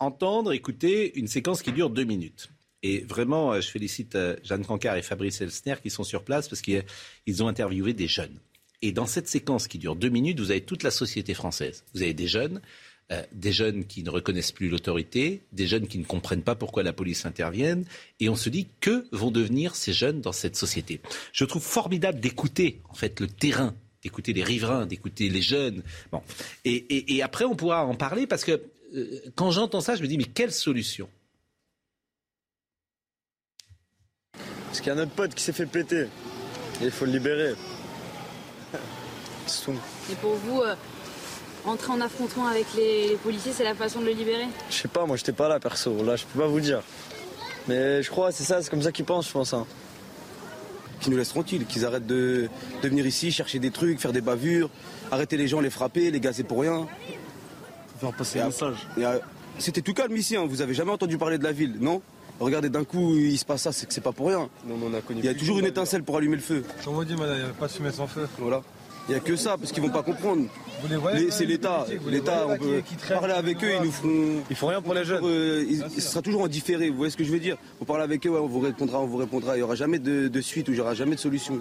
entendre, écouter une séquence qui dure deux minutes. Et vraiment, euh, je félicite euh, Jeanne Cancard et Fabrice Elsner qui sont sur place parce qu'ils ont interviewé des jeunes. Et dans cette séquence qui dure deux minutes, vous avez toute la société française. Vous avez des jeunes, euh, des jeunes qui ne reconnaissent plus l'autorité, des jeunes qui ne comprennent pas pourquoi la police intervienne. Et on se dit que vont devenir ces jeunes dans cette société? Je trouve formidable d'écouter en fait le terrain d'écouter les riverains, d'écouter les jeunes. Bon. Et, après, on pourra en parler parce que quand j'entends ça, je me dis, mais quelle solution? Parce qu'il y a un autre pote qui s'est fait péter. Et il faut le libérer. C'est tout. Et pour vous, euh, entrer en affrontement avec les, policiers, c'est la façon de le libérer? Je sais pas, moi j'étais pas là perso. Là, je peux pas vous dire. Mais je crois, c'est ça, c'est comme ça qu'ils pensent, je pense. Hein. Qu'ils nous laissent tranquilles, qu'ils arrêtent de, de venir ici, chercher des trucs, faire des bavures, arrêter les gens, les frapper, les gazer pour rien. Faire passer un message. C'était tout calme ici, hein. vous avez jamais entendu parler de la ville, non Regardez, d'un coup, il se passe ça, c'est que c'est pas pour rien. il y a toujours une étincelle pour allumer le feu. On dit, madame, il n'y a pas de fumée sans feu. Voilà. Il n'y a que ça, parce qu'ils vont pas comprendre. C'est l'État. L'État, on peut parler avec eux, ils nous feront. Ils font rien pour les jeunes. Euh, ce sera toujours en différé, vous voyez ce que je veux dire On parle avec eux, on vous répondra, on vous répondra. Il n'y aura jamais de, suite ou il n'y aura jamais de solution.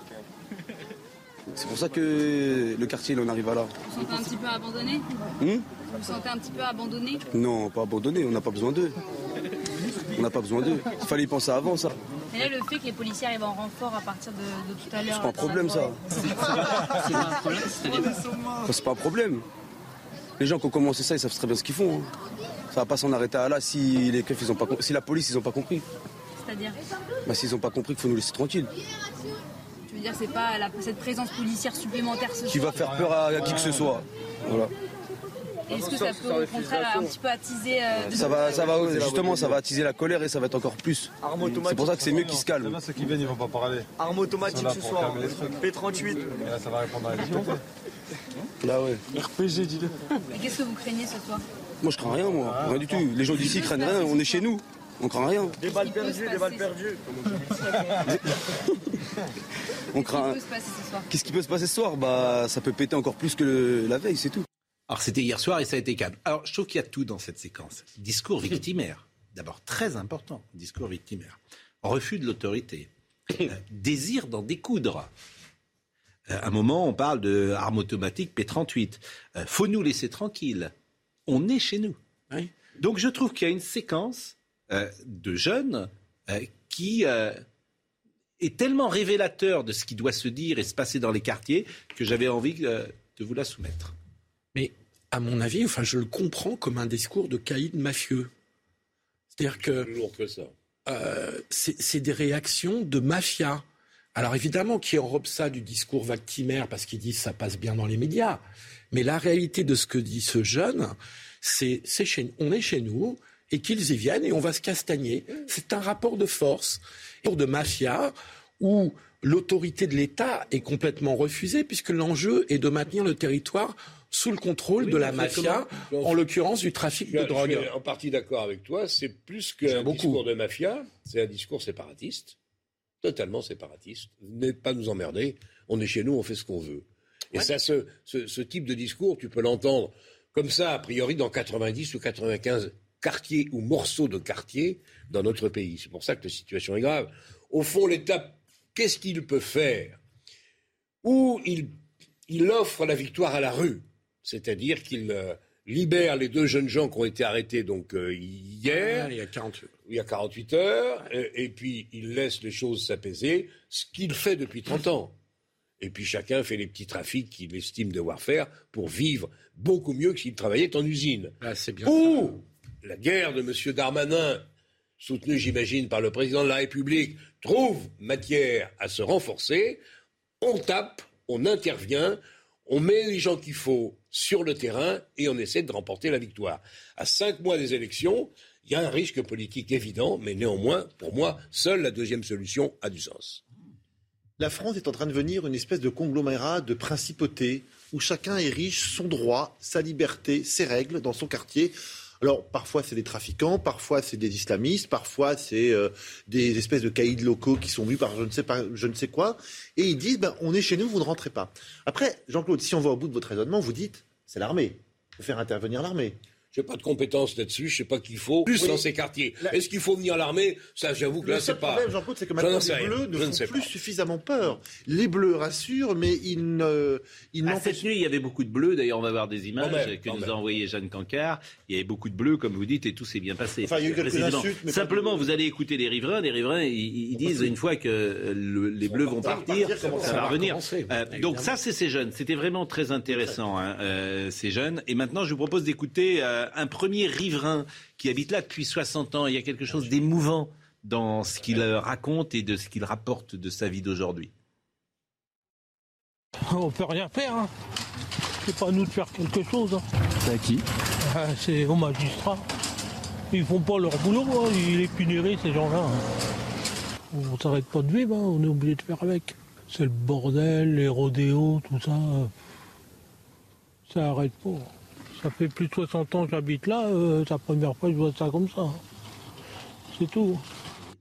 C'est pour ça que le quartier, il en arrive à là. Vous vous sentez un petit peu abandonné hmm Vous vous sentez un petit peu abandonné Non, pas abandonné, on n'a pas besoin d'eux. On n'a pas besoin d'eux. Il fallait y penser avant ça. Et là, le fait que les policiers arrivent en renfort à partir de, tout à l'heure. C'est pas un problème ça. C'est pas un problème C'est pas un problème. Les gens qui ont commencé ça, ils savent très bien ce qu'ils font. Hein. Ça va pas s'en arrêter à là si les keufs, ils ont pas si la police ils ont pas compris. C'est-à-dire bah, s'ils ont pas compris qu'il faut nous laisser tranquilles. Tu veux dire, c'est pas la- cette présence policière supplémentaire ce Qui soir va faire peur à, à qui que ce soit. Voilà. Est-ce que ça peut au contraire un petit peu attiser euh, Ça va, ça va, justement, ça va attiser la colère et ça va être encore plus. C'est pour ça que c'est mieux qu'ils se calment. Ceux qui viennent, ils vont pas parler. Arme automatique ce soir. calmer les trucs. P38. Et là, ça va répondre à la question. Là, ouais. RPG, dis-le. Et qu'est-ce que vous craignez ce soir Moi, je crains rien, moi. Rien du tout. Les gens d'ici craignent rien. On est chez nous. On craint rien. Des balles perdues, des balles perdues. On Qu'est-ce craint. qui peut se passer ce soir Qu'est-ce qui peut se passer ce soir Bah, ça peut péter encore plus que le- la veille, c'est tout. Alors c'était hier soir et ça a été calme. Alors je trouve qu'il y a tout dans cette séquence. Discours victimaire, d'abord très important, discours victimaire. Refus de l'autorité, Euh, désir d'en découdre. Euh, à un moment, on parle de arme automatique P38. Euh, faut nous laisser tranquilles. On est chez nous. Donc je trouve qu'il y a une séquence euh, de jeunes euh, qui euh, est tellement révélateur de ce qui doit se dire et se passer dans les quartiers que j'avais envie euh, de vous la soumettre. Mais à mon avis, enfin, je le comprends comme un discours de caïd mafieux. C'est-à-dire que Toujours que ça. euh, c'est des réactions de mafia. Alors évidemment, qui enrobe ça du discours victimaire parce qu'ils disent ça passe bien dans les médias. Mais la réalité de ce que dit ce jeune, c'est on est chez nous et qu'ils y viennent et on va se castagner. C'est un rapport de force, de mafia où l'autorité de l'État est complètement refusée puisque l'enjeu est de maintenir le territoire sous le contrôle Oui, de la mafia, comment- en l'occurrence du trafic Je de drogue. Je suis en partie d'accord avec toi. C'est plus qu'un discours de mafia, c'est un discours séparatiste, totalement séparatiste. Venez pas nous emmerder. On est chez nous, on fait ce qu'on veut. Et ça, ce, ce- ce type de discours, tu peux l'entendre comme ça, a priori, dans 90 ou 95 quartiers ou morceaux de quartiers dans notre pays. C'est pour ça que la situation est grave. Au fond, l'État, qu'est-ce qu'il peut faire? Ou il, il offre la victoire à la rue, c'est-à-dire qu'il euh, libère les deux jeunes gens qui ont été arrêtés donc euh, hier, Ah, il y a 48. il y a 48 heures, euh, et puis il laisse les choses s'apaiser, ce qu'il fait depuis 30 ans. Et puis chacun fait les petits trafics qu'il estime devoir faire pour vivre beaucoup mieux que s'il travaillait en usine. Ah, c'est bien Ou la guerre de M. Darmanin, soutenue j'imagine par le président de la République, trouve matière à se renforcer. On tape, on intervient, on met les gens qu'il faut sur le terrain et on essaie de remporter la victoire. À cinq mois des élections, il y a un risque politique évident, mais néanmoins, pour moi, seule la deuxième solution a du sens. La France est en train de devenir une espèce de conglomérat de principautés où chacun érige son droit, sa liberté, ses règles dans son quartier. Alors parfois c'est des trafiquants, parfois c'est des islamistes, parfois c'est euh, des espèces de caïds locaux qui sont vus par je ne sais pas, je ne sais quoi, et ils disent ben, on est chez nous, vous ne rentrez pas. Après Jean-Claude, si on va au bout de votre raisonnement, vous dites c'est l'armée, faut faire intervenir l'armée. Je n'ai pas de compétences là-dessus, je ne sais pas qu'il faut. Plus Oui. dans ces quartiers. La- Est-ce qu'il faut venir l'armée? Ça, j'avoue que Le là, c'est pas. problème, Jean-Claude, c'est que J'en maintenant les. Bleus Je ne font plus pas. suffisamment peur. Les Bleus rassurent, mais ils ne, ils Ah, cette nuit, il y avait beaucoup de bleus. D'ailleurs, on va voir des images Quand même, que nous même. a envoyées Jeanne Cancard. Il y avait beaucoup de bleus, comme vous dites, et tout s'est bien passé. Enfin, il y a eu quelques Précisément. insultes, mais pas Simplement, vous allez écouter les riverains. Les riverains, ils, ils disent une fois que euh, le- les bleus vont partir, ça, va revenir. Euh, donc ça, c'est ces jeunes. C'était vraiment très intéressant, hein, euh, ces jeunes. Et maintenant, je vous propose d'écouter un premier riverain qui habite là depuis 60 ans. Il y a quelque chose d'émouvant dans ce qu'il raconte et de ce qu'il rapporte de sa vie d'aujourd'hui. On peut rien faire. Hein. C'est pas à nous de faire quelque chose. Hein. C'est à qui? Ah, C'est aux magistrats. Ils font pas leur boulot, hein. ils les puniraient ces gens-là. hein. On s'arrête pas de vivre, hein. on est obligé de faire avec. C'est le bordel, les rodéos, tout ça. Ça arrête pas. Ça fait plus de 60 ans que j'habite là, euh, c'est la première fois que je vois ça comme ça. C'est tout.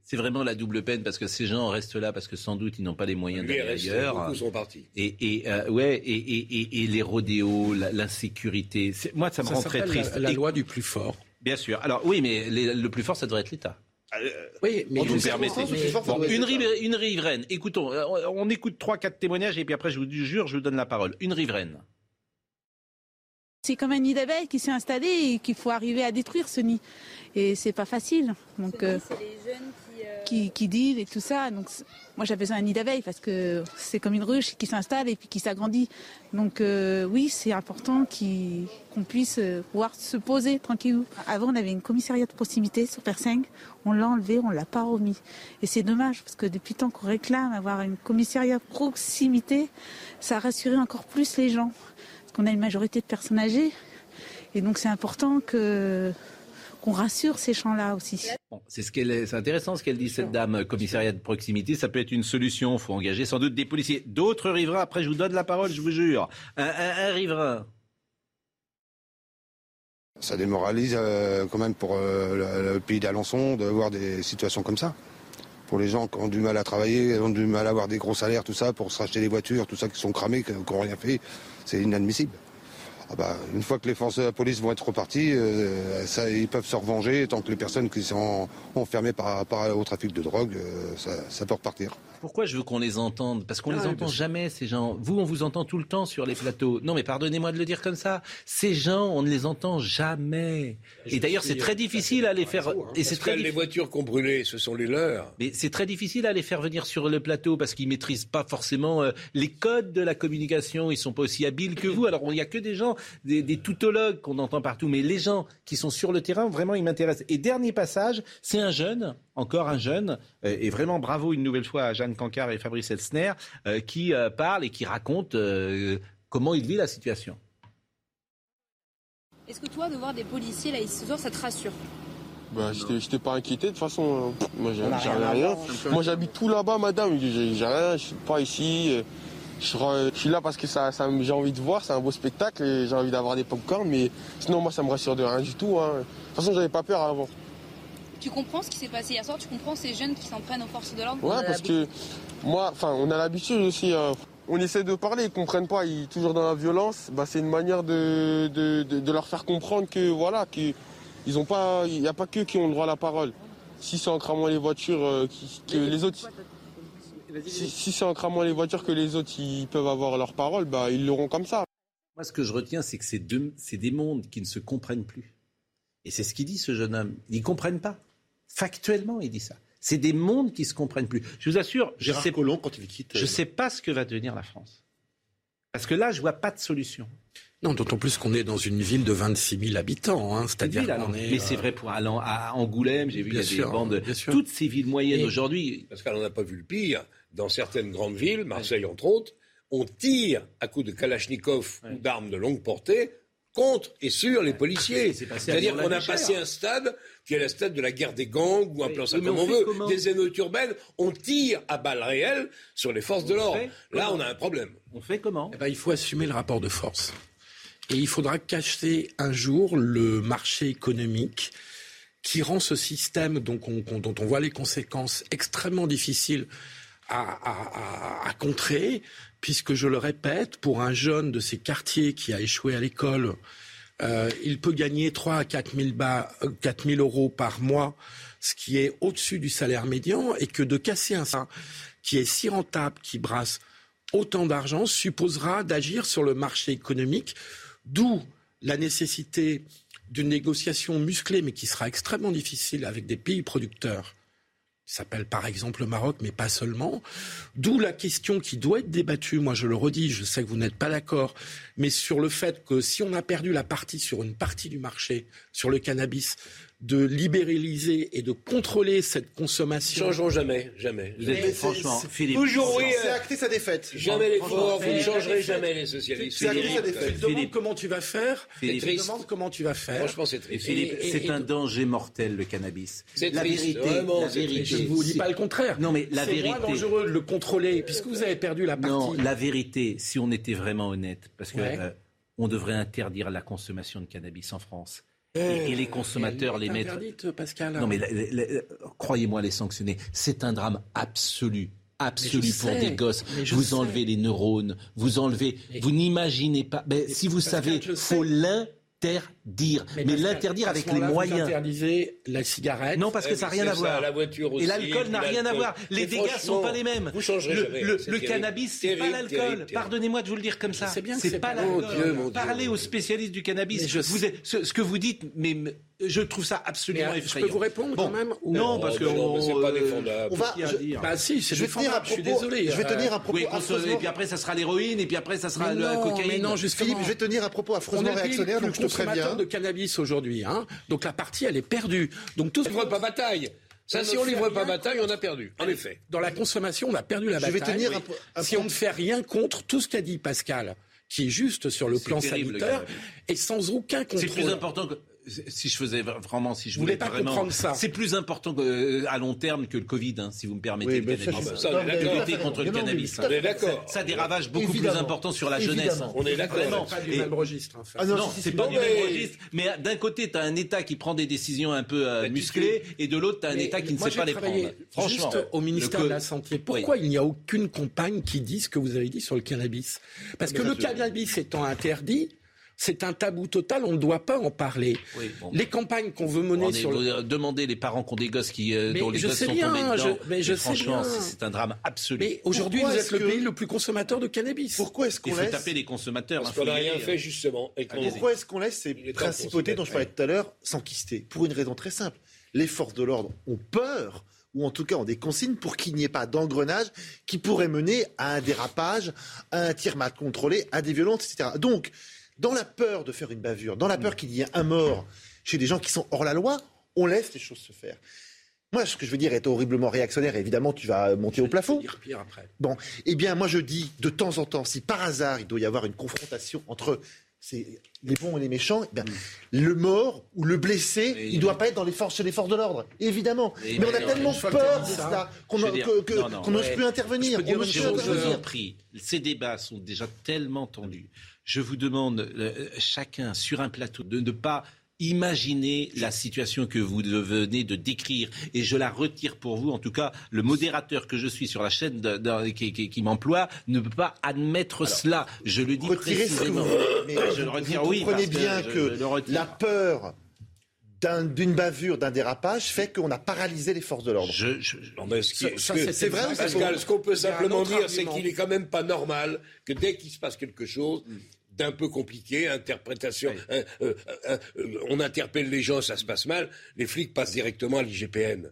C'est vraiment la double peine parce que ces gens restent là parce que sans doute ils n'ont pas les moyens d'aller ailleurs. beaucoup sont partis. Et, et, euh, ouais, et, et, et, et les rodéos, la- l'insécurité. Moi, ça me Ça rend très la- triste. la Et- loi du plus fort. Bien sûr. Alors oui, mais les- le plus fort, ça devrait être l'État. Oui, mais vous permettez. Bon, une, l'État. rive- une riveraine. Écoutons, euh, on écoute trois, quatre témoignages et puis après, je vous jure, je vous donne la parole. Une riveraine. C'est comme un nid d'abeilles qui s'est installé et qu'il faut arriver à détruire ce nid. Et c'est pas facile. Donc, euh, C'est les jeunes qui, qui, qui deal et tout ça. Donc moi j'avais besoin d'un nid d'abeilles parce que c'est comme une ruche qui s'installe et puis qui s'agrandit. Donc euh, oui, c'est important qu'on puisse euh, pouvoir se poser tranquille. Avant on avait une commissariat de proximité sur Persingue, on l'a enlevé, on l'a pas remis. Et c'est dommage parce que depuis temps qu'on réclame avoir une commissariat de proximité, ça rassurait encore plus les gens. Qu'on a une majorité de personnes âgées. Et donc c'est important que qu'on rassure ces gens-là aussi. Bon, c'est ce qu'elle est- c'est intéressant ce qu'elle dit cette dame commissariat de proximité. Ça peut être une solution. Il faut engager sans doute des policiers, d'autres riverains. Après, je vous donne la parole, je vous jure. Un, un- un riverain. Ça démoralise euh, quand même pour euh, le, le pays d'Alençon de voir des situations comme ça. Pour les gens qui ont du mal à travailler, qui ont du mal à avoir des gros salaires, tout ça, pour se racheter des voitures, tout ça qui sont cramées, qui n'ont rien fait, c'est inadmissible. Ah bah, une fois que les forces de la police vont être reparties, euh, ça, ils peuvent se revenger tant que les personnes qui sont enfermées par, par- au trafic de drogue, euh, ça, ça peut repartir. Pourquoi je veux qu'on les entende? Parce qu'on Ah les oui, entend jamais, ces gens. Vous, on vous entend tout le temps sur les plateaux. Non, mais pardonnez-moi de le dire comme ça. Ces gens, on ne les entend jamais. Et d'ailleurs, c'est très difficile à les faire. Et c'est Parce très que les voitures qui ont brûlé, ce sont les leurs. Mais c'est très difficile à les faire venir sur le plateau parce qu'ils maîtrisent pas forcément euh, les codes de la communication. Ils sont pas aussi habiles que vous. Alors il y a que des gens, des, des toutologues qu'on entend partout, mais les gens qui sont sur le terrain, vraiment, ils m'intéressent. Et dernier passage, c'est un jeune, encore un jeune, euh, et vraiment bravo une nouvelle fois à Jeanne Cancard et Fabrice Elsner, euh, qui euh, parle et qui raconte euh, comment il vit la situation. Est-ce que toi, de voir des policiers là ici ce soir, ça te rassure? Bah, j'étais j'étais pas inquiété de toute façon. euh, Moi, j'ai rien rien. hein. Moi, j'habite tout là-bas, madame. J'ai j'ai rien, je suis pas ici. euh, Je suis, re- je suis là parce que ça, j'ai envie de voir, c'est un beau spectacle et j'ai envie d'avoir des pop-corn, mais sinon, moi, ça me rassure de rien du tout. hein. De toute façon, j'avais pas peur avant. Tu comprends ce qui s'est passé hier soir? Tu comprends ces jeunes qui s'en prennent aux forces de l'ordre? Ouais, parce que moi, enfin, on a l'habitude aussi. euh, on essaie de parler, ils comprennent pas, ils toujours dans la violence. Bah, c'est une manière de, de, de- de leur faire comprendre que voilà, que ils ont pas, il n'y a pas que qui ont le droit à la parole. Si c'est en cramant les voitures, euh, qui- que les autres, si, si c'est en cramant les voitures que les autres ils peuvent avoir leur parole, bah ils l'auront comme ça. Moi, ce que je retiens, c'est que c'est deux- c'est des mondes qui ne se comprennent plus. Et c'est ce qu'il dit, ce jeune homme. Ils ne comprennent pas. Factuellement, il dit ça. C'est des mondes qui ne se comprennent plus. Je vous assure, je Gérard sais, Collomb, quand il quitte. je sais pas ce que va devenir la France. Parce que là, je vois pas de solution. Non, d'autant plus qu'on est dans une ville de 26 000 habitants. Hein, C'est-à-dire Ville, alors. qu'on est, Mais c'est euh, vrai pour aller à Angoulême, j'ai vu Bien il y a sûr, des bandes. Toutes ces villes moyennes Et- aujourd'hui. Parce qu'elle n'en a pas vu le pire. Dans certaines grandes villes, Marseille entre autres, on tire à coups de kalachnikov ou d'armes de longue portée contre et sur les policiers. C'est-à-dire qu'on a passé un stade qui est le stade de la guerre des gangs ou un plan ça comme on veut, comment des émeutes urbaines. On tire à balles réelles sur les forces de l'ordre. Là, on a un problème. On fait comment Eh ben, il faut assumer le rapport de force. Et il faudra cacher un jour le marché économique qui rend ce système donc on- qu'on- dont on voit les conséquences extrêmement difficiles à, contrer, puisque je le répète, pour un jeune de ces quartiers qui a échoué à l'école, euh, il peut gagner 3 à 4 000, ba- euh, 4 000 euros par mois, ce qui est au-dessus du salaire médian, et que de casser un sein qui est si rentable, qui brasse autant d'argent, supposera d'agir sur le marché économique, d'où la nécessité d'une négociation musclée, mais qui sera extrêmement difficile avec des pays producteurs s'appelle par exemple le Maroc, mais pas seulement. D'où la question qui doit être débattue, moi je le redis, je sais que vous n'êtes pas d'accord, mais sur le fait que si on a perdu la partie sur une partie du marché, sur le cannabis, de libéraliser et de contrôler cette consommation. Changeront jamais, jamais. Vous êtes- franchement, c'est- Philippe. Toujours oui. C'est acté sa défaite. Jamais forts, vous ne changerez jamais les socialistes. C'est acté sa Tu défaite. te demandes comment tu vas faire, Philippe. tu te demandes comment tu vas faire. Franchement, c'est triste. Philippe, c'est un danger mortel le cannabis. C'est la triste, vérité, vraiment, la c'est vérité. triste. Je ne vous dis c'est- pas le contraire. Non, mais la C'est vérité. dangereux de le contrôler, puisque vous avez perdu la partie. Non, la vérité, si on était vraiment honnête, parce que euh, on devrait interdire la consommation de cannabis en France. Et, et les consommateurs les interdite, Pascal. Non, mais croyez-moi, les sanctionner, c'est un drame absolu. Absolu pour sais, des gosses. Vous sais. enlevez les neurones, vous enlevez. Vous n'imaginez pas. Mais si vous Pascal, savez, faut l'interdire. Dire, mais, l'interdire À avec les moyens. interdisez la cigarette. Non, parce que ça n'a mais rien à c'est ça, voir. la voiture aussi, et l'alcool n'a rien à voir. Les Mais dégâts sont pas les mêmes. vous changerez le, jamais. le- C'est le cannabis, c'est pas l'alcool. Pardonnez-moi de vous le dire comme ça. sais bien que C'est c'est pas l'alcool. Parlez aux spécialistes du cannabis. Mais je Vous êtes- ce, ce que vous dites, mais mais je trouve ça Mais, absolument euh, je effrayant. peux vous répondre Bon. quand même ou- Non, parce que mais mais c'est on, pas euh, défendable. On va, à je- Bah si, c'est je défendable, je suis propos. désolé. Je vais Euh, tenir un propos et puis après ça sera l'héroïne, et puis après ça sera Mais la cocaïne. mais non. Philippe, je vais tenir un propos On affreusement réactionnaire, donc je te préviens. De cannabis aujourd'hui. Hein donc la partie, elle est perdue. Donc tout On ne livre pas bataille. Ça, On si on livre pas bataille, on a perdu. En effet. Dans la consommation, on a perdu la Je vais bataille. tenir Oui. un po- un si on ne fait rien contre tout ce qu'a dit Pascal, qui est juste sur le plan terrible, le sanitaire, et sans aucun contrôle. C'est plus important que si je faisais vraiment, si je voulais pas vraiment, comprendre ça. c'est plus important que, euh, à long terme que le Covid, hein, si vous me permettez. Oui, le ça, cannabis. Ça, Non, mais à lutter contre le non, cannabis. On est d'accord. Ça a des ravages beaucoup plus importants sur la jeunesse. Évidemment. On est d'accord. Vraiment. pas du Et- même registre. En fait. Ah non, c'est pas du mais- même registre. Mais d'un côté, tu as un État qui prend des décisions un peu euh, Bah, musclées, et de l'autre, tu as un Mais État qui ne sait pas les prendre. Franchement, au ministère de la Santé. Pourquoi il n'y a aucune campagne qui dise ce que vous avez dit sur le cannabis? Parce que Mais le cannabis étant interdit, c'est un tabou total, on ne doit pas en parler. Oui, bon. Les campagnes qu'on veut mener On est- sur le... demandez les parents qui ont des gosses qui, euh, Mais dont les je gosses sais sont bien, tombés dedans. je- mais je sais franchement, bien. c'est un drame absolu. Mais aujourd'hui, vous êtes le que- pays le plus consommateur de cannabis. Pourquoi est-ce qu'on Il faut laisse taper les consommateurs. Parce hein, qu'on n'a rien fait, justement. Et qu'on- Allez-y. Pourquoi est-ce qu'on laisse ces principautés dont je parlais tout à l'heure s'enquister Pour une raison très simple. Les forces de l'ordre ont peur, ou en tout cas ont des consignes pour qu'il n'y ait pas d'engrenage qui pourrait mener à un dérapage, à un tir mal contrôlé, à des violences, etc. Donc, dans la peur de faire une bavure, dans la peur qu'il y ait un mort chez des gens qui sont hors la loi, on laisse les choses se faire. Moi, ce que je veux dire est horriblement réactionnaire. Évidemment, tu vas monter au plafond. Dire pire après. Bon, eh bien, moi je dis de temps en temps, si par hasard il doit y avoir une confrontation entre ces- les bons et les méchants, eh bien, le mort ou le blessé, il ne doit pas être dans les forces, chez les forces de l'ordre, évidemment. Mais- Mais, on a tellement peur de ça, qu'on n'ose ouais. plus intervenir. Je peux dire On Je je ces débats sont déjà tellement tendus. Je vous demande, euh, chacun sur un plateau, de ne pas imaginer la situation que vous venez de décrire. Et je la retire pour vous. En tout cas, le modérateur que je suis sur la chaîne de- de- qui, qui- qui m'emploie ne peut pas admettre cela. Je le dis précisément. vous mais je le vous retire, oui. comprenez parce bien je- que la peur d'un- d'une bavure, d'un dérapage, fait qu'on a paralysé les forces de l'ordre. Je- c'est vrai Pascal, ce qu'on peut simplement dire, c'est qu'il est quand même pas normal que dès qu'il se passe quelque chose d'un peu compliqué, interprétation, euh, euh, euh, on interpelle les gens, ça se passe mal, les flics passent directement à l'IGPN.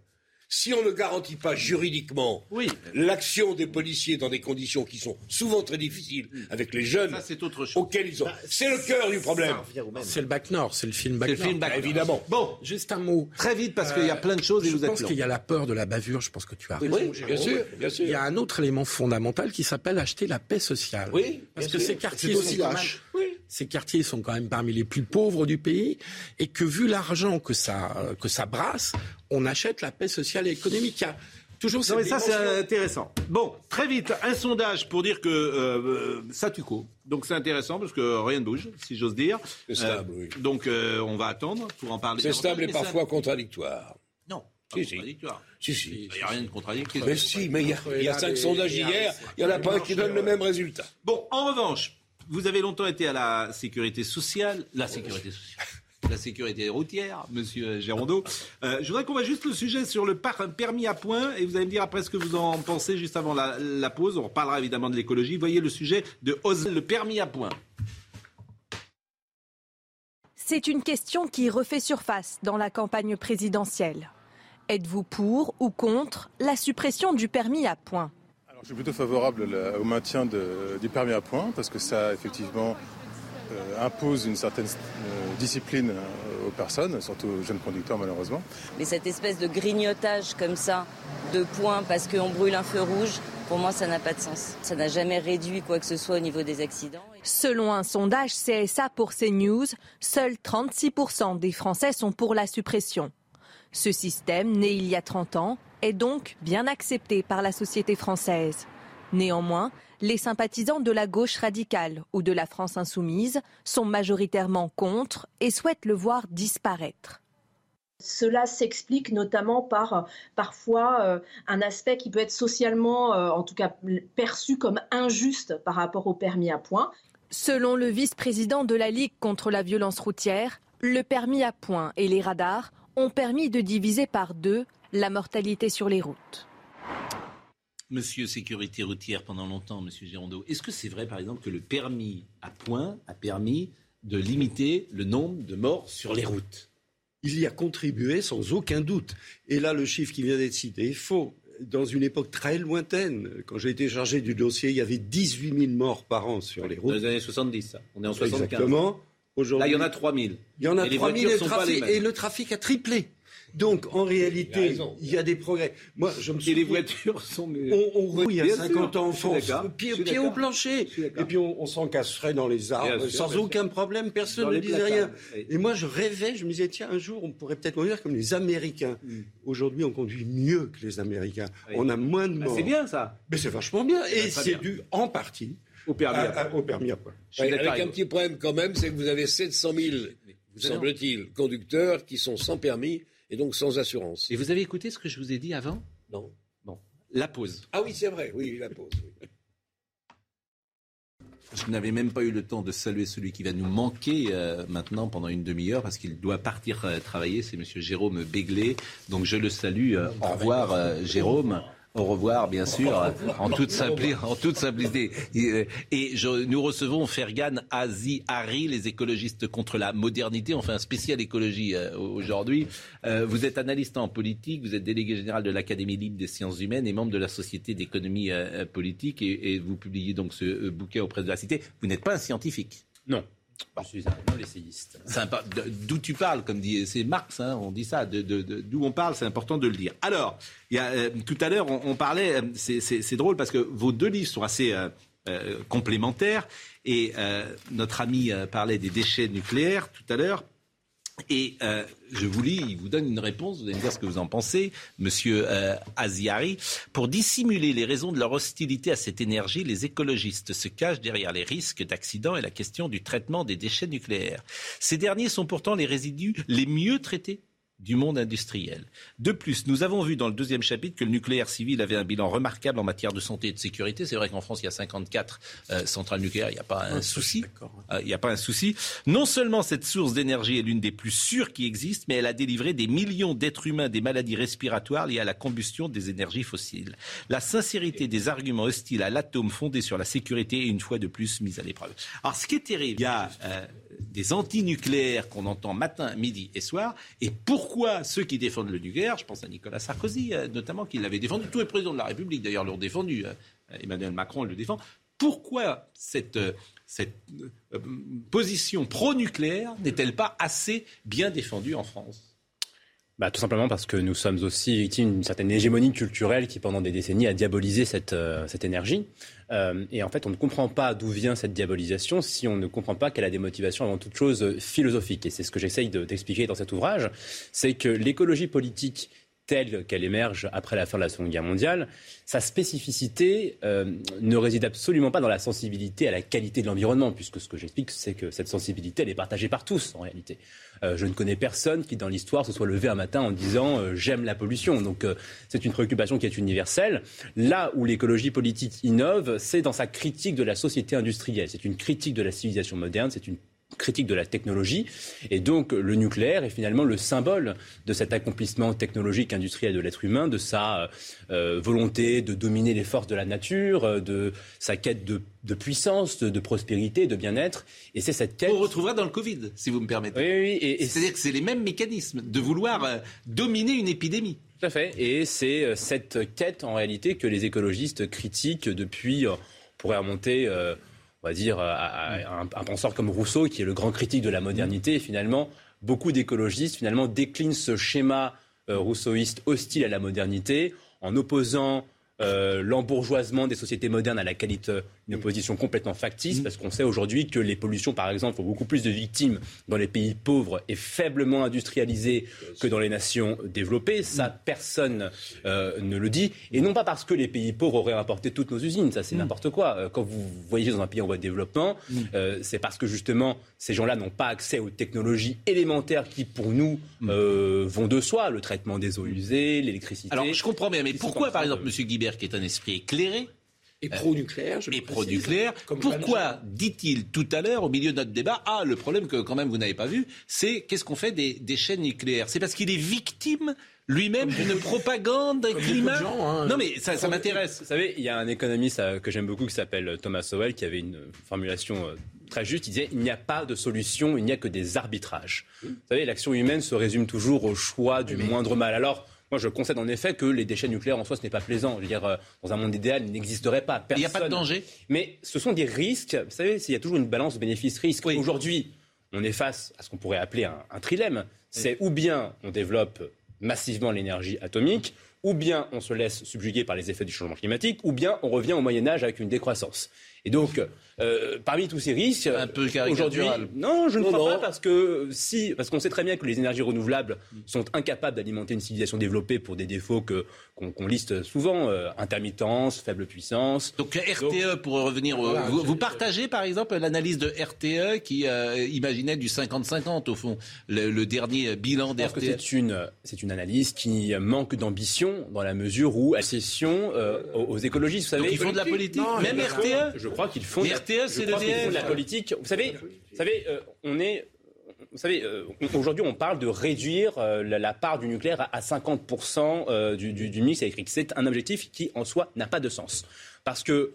Si on ne garantit pas juridiquement Oui. l'action des policiers dans des conditions qui sont souvent très difficiles avec les jeunes Ça, c'est autre chose. auxquels ils ont... C'est le cœur du problème. C'est le Bac Nord, c'est le film Bac le Nord. film Bac Nord. Évidemment. Bon, Juste un mot. très vite parce qu'il y a plein de choses et je vous êtes pense qu'il y a la peur de la bavure, je pense que tu as Oui, raison. oui, bien sûr, bien sûr. Il y a un autre élément fondamental qui s'appelle acheter la paix sociale. Oui, Parce bien que sûr. ces quartiers, C'est sont aussi quand lâche. Ces quartiers sont quand même parmi les plus pauvres du pays et que vu l'argent que ça, que ça brasse, on achète la paix sociale et économique. Il y a toujours Non mais ça c'est intéressant. Bon, très vite, un sondage pour dire que euh, ça tue quoi. Donc c'est intéressant parce que rien ne bouge, si j'ose dire. C'est stable, Euh, oui. Donc euh, on va attendre pour en parler. C'est stable et ça- parfois contradictoire. Non, pas Si, si. contradictoire. Si, si. Il n'y a rien de contradictoire. Mais si, mais il y a, il y a Là, cinq sondages hier, il n'y en a pas un qui donne le même résultat. Bon, en revanche, vous avez longtemps été à la sécurité sociale, la sécurité sociale. La sécurité routière, monsieur Gérondeau. Euh, je voudrais qu'on va juste le sujet sur le permis à point et vous allez me dire après ce que vous en pensez juste avant la, pause. On reparlera évidemment de l'écologie. Voyez le sujet de le permis à point. C'est une question qui refait surface dans la campagne présidentielle. Êtes-vous pour ou contre la suppression du permis à points je suis plutôt favorable au maintien de- du permis à points parce que ça effectivement euh, impose une certaine euh, discipline euh, aux personnes, surtout aux jeunes conducteurs malheureusement. Mais cette espèce de grignotage comme ça, de points parce qu'on brûle un feu rouge, pour moi, ça n'a pas de sens. Ça n'a jamais réduit quoi que ce soit au niveau des accidents. Selon un sondage CSA pour CNews, seuls 36% des Français sont pour la suppression. Ce système, né il y a 30 ans, est donc bien accepté par la société française. Néanmoins, les sympathisants de la gauche radicale ou de la France insoumise sont majoritairement contre et souhaitent le voir disparaître. Cela s'explique notamment par parfois euh, un aspect qui peut être socialement, euh, en tout cas perçu comme injuste par rapport au permis à points. Selon le vice-président de la Ligue contre la violence routière, Le permis à points et les radars ont permis de diviser par deux la mortalité sur les routes. Monsieur sécurité routière pendant longtemps, Monsieur Girondeau, est-ce que c'est vrai par exemple que le permis à points a permis de limiter le nombre de morts sur les routes? Il y a contribué sans aucun doute. Et là, le chiffre qui vient d'être cité est faux. Dans une époque très lointaine, quand j'ai été chargé du dossier, il y avait 18 000 morts par an sur les routes. Dans les années 70, ça. On est en 75. Exactement. Là, il y en a 3 000. Il y en a Et les 3 000 voitures et, trafic- et le trafic a triplé. Donc, en réalité, il y a des progrès. Moi, je me Et les souviens- voitures sont. On, on roule il y a Bien 50 sûr, ans en France, pied, pied au plancher. Et puis on, on s'encasserait dans les arbres Bien sans sûr. aucun problème, personne Dans ne disait rien. Et moi, je rêvais, je me disais, tiens, un jour, on pourrait peut-être mourir comme les Américains. Aujourd'hui, on conduit mieux que les Américains. Oui. On a moins de Bah, morts. c'est bien ça. Mais c'est vachement bien. Et c'est dû en partie au permis à à, à- au permis à point. Ouais, avec un petit problème quand même, c'est que vous avez 700 000, semble-t-il, conducteurs qui sont sans permis et donc sans assurance. Et vous avez écouté ce que je vous ai dit avant? Non. Bon, la pause. Ah oui, c'est vrai, oui, la pause. oui. Je n'avais même pas eu le temps de saluer celui qui va nous manquer euh, maintenant pendant une demi-heure parce qu'il doit partir euh, travailler. C'est Monsieur Jérôme Béglé. Donc je le salue. Euh, au revoir, euh, Jérôme. Au revoir, bien sûr, en toute, simplicité. Et, euh, nous recevons Fergan Azi Hari, les écologistes contre la modernité. On fait un spécial écologie euh, aujourd'hui. Euh, vous êtes analyste en politique, vous êtes délégué général de l'Académie libre des sciences humaines et membre de la Société d'économie politique. Et, vous publiez donc ce bouquet auprès de la Cité. Vous n'êtes pas un scientifique? Non. Je suis un essayiste. D'où tu parles, comme dit c'est Marx, hein, on dit ça. de- de- D'où on parle, c'est important de le dire. Alors, euh, tout à l'heure, on, parlait. euh, c'est- drôle parce que vos deux livres sont assez euh, complémentaires. Et notre ami parlait des déchets nucléaires tout à l'heure. Et euh, je vous lis, il vous donne une réponse, vous allez me dire ce que vous en pensez, monsieur euh, Aziari. Pour dissimuler les raisons de leur hostilité à cette énergie, les écologistes se cachent derrière les risques d'accidents et la question du traitement des déchets nucléaires. Ces derniers sont pourtant les résidus les mieux traités du monde industriel. De plus, nous avons vu dans le deuxième chapitre que le nucléaire civil avait un bilan remarquable en matière de santé et de sécurité. C'est vrai qu'en France, il y a 54 euh, centrales nucléaires, il n'y a pas un souci. Euh, Il n'y a pas un souci. Non seulement cette source d'énergie est l'une des plus sûres qui existent, mais elle a délivré des millions d'êtres humains des maladies respiratoires liées à la combustion des énergies fossiles. La sincérité des arguments hostiles à l'atome fondés sur la sécurité est une fois de plus mise à l'épreuve. Alors, ce qui est terrible, il y a euh, des anti-nucléaires qu'on entend matin, midi et soir. Et pourquoi ceux qui défendent le nucléaire, je pense à Nicolas Sarkozy euh, notamment, qui l'avait défendu, tous les présidents de la République d'ailleurs l'ont défendu, euh, Emmanuel Macron le défend, pourquoi cette, euh, cette position pro-nucléaire n'est-elle pas assez bien défendue en France? Bah, tout simplement parce que nous sommes aussi victimes d'une certaine hégémonie culturelle qui, pendant des décennies, a diabolisé cette, euh, cette énergie. Euh, et en fait, on ne comprend pas d'où vient cette diabolisation si on ne comprend pas qu'elle a des motivations avant toute chose euh, philosophiques. Et c'est ce que j'essaye de- d'expliquer dans cet ouvrage. C'est que l'écologie politique telle qu'elle émerge après la fin de la Seconde Guerre mondiale, sa spécificité euh, ne réside absolument pas dans la sensibilité à la qualité de l'environnement, puisque ce que j'explique, c'est que cette sensibilité, elle est partagée par tous, en réalité. Euh, je ne connais personne qui, dans l'histoire, se soit levé un matin en disant euh, j'aime la pollution. Donc, c'est une préoccupation qui est universelle. Là où l'écologie politique innove, c'est dans sa critique de la société industrielle. C'est une critique de la civilisation moderne, c'est une critique de la technologie. Et donc, le nucléaire est finalement le symbole de cet accomplissement technologique industriel de l'être humain, de sa euh, volonté de dominer les forces de la nature, euh, de sa quête de, de puissance, de, de prospérité, de bien-être. Et c'est cette quête. On retrouvera dans le Covid, si vous me permettez. Oui, oui, et, et C'est-à-dire que c'est les mêmes mécanismes de vouloir euh, dominer une épidémie. Tout à fait. Et c'est euh, cette quête, en réalité, que les écologistes critiquent depuis, euh, on pourrait remonter, euh, on va dire, à, à un, un penseur comme Rousseau, qui est le grand critique de la modernité. Et finalement, beaucoup d'écologistes, finalement, déclinent ce schéma euh, rousseauiste hostile à la modernité en opposant euh, l'embourgeoisement des sociétés modernes à la qualité, une opposition complètement factice, parce qu'on sait aujourd'hui que les pollutions, par exemple, font beaucoup plus de victimes dans les pays pauvres et faiblement industrialisés que dans les nations développées. Ça, personne euh, ne le dit. Et non pas parce que les pays pauvres auraient importé toutes nos usines, ça c'est n'importe quoi. Euh, Quand vous voyagez dans un pays en voie de développement, euh, c'est parce que justement, ces gens-là n'ont pas accès aux technologies élémentaires qui, pour nous, euh, vont de soi. Le traitement des eaux usées, l'électricité. Alors, je comprends bien, mais pourquoi, par exemple, M. Guibert, qui est un esprit éclairé, Et pro-nucléaire, je Et pro-nucléaire. Pourquoi dit-il tout à l'heure, au milieu de notre débat, ah, le problème que quand même vous n'avez pas vu, c'est qu'est-ce qu'on fait des déchets nucléaires? C'est parce qu'il est victime lui-même d'une propagande climat. hein. Non mais ça, ça m'intéresse. Vous savez, il y a un économiste euh, que j'aime beaucoup qui s'appelle Thomas Sowell qui avait une formulation euh, très juste. Il disait il n'y a pas de solution, il n'y a que des arbitrages. Vous savez, l'action humaine se résume toujours au choix du moindre mal. Alors. Moi, je concède en effet que les déchets nucléaires en soi, ce n'est pas plaisant. Je veux dire, euh, dans un monde idéal, il n'existerait pas. Il n'y a pas de danger. Mais ce sont des risques. Vous savez, il y a toujours une balance bénéfice-risque. Aujourd'hui, on est face à ce qu'on pourrait appeler un, un trilemme. C'est ou bien on développe massivement l'énergie atomique, ou bien on se laisse subjuguer par les effets du changement climatique, ou bien on revient au Moyen Âge avec une décroissance. Et donc, euh, parmi tous ces risques, Un peu aujourd'hui, non, je ne Non, crois non. pas parce que si, parce qu'on sait très bien que les énergies renouvelables sont incapables d'alimenter une civilisation développée pour des défauts que qu'on liste souvent euh, intermittence, faible puissance. Donc RTE, pour revenir, Voilà, vous, je- vous partagez par exemple l'analyse de RTE qui euh, imaginait du 50-50 au fond, le, le dernier bilan d'RTE. c'est une, c'est une analyse qui manque d'ambition dans la mesure où elle cession euh, aux, aux écologistes. Vous savez, Donc ils font de la politique, Non, même RTE Je crois qu'ils font. RTE, c'est l'EDF. la politique. Vous savez, vous savez, euh, on est. Vous savez, euh, aujourd'hui, on parle de réduire euh, la, la part du nucléaire à, à 50% euh, du, du, du mix électrique. C'est un objectif qui, en soi, n'a pas de sens. Parce que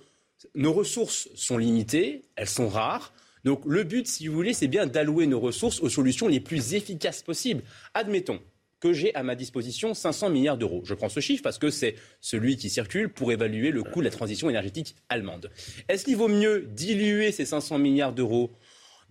nos ressources sont limitées, elles sont rares. Donc le but, si vous voulez, c'est bien d'allouer nos ressources aux solutions les plus efficaces possibles. Admettons que j'ai à ma disposition 500 milliards d'euros. Je prends ce chiffre parce que c'est celui qui circule pour évaluer le coût de la transition énergétique allemande. Est-ce qu'il vaut mieux diluer ces 500 milliards d'euros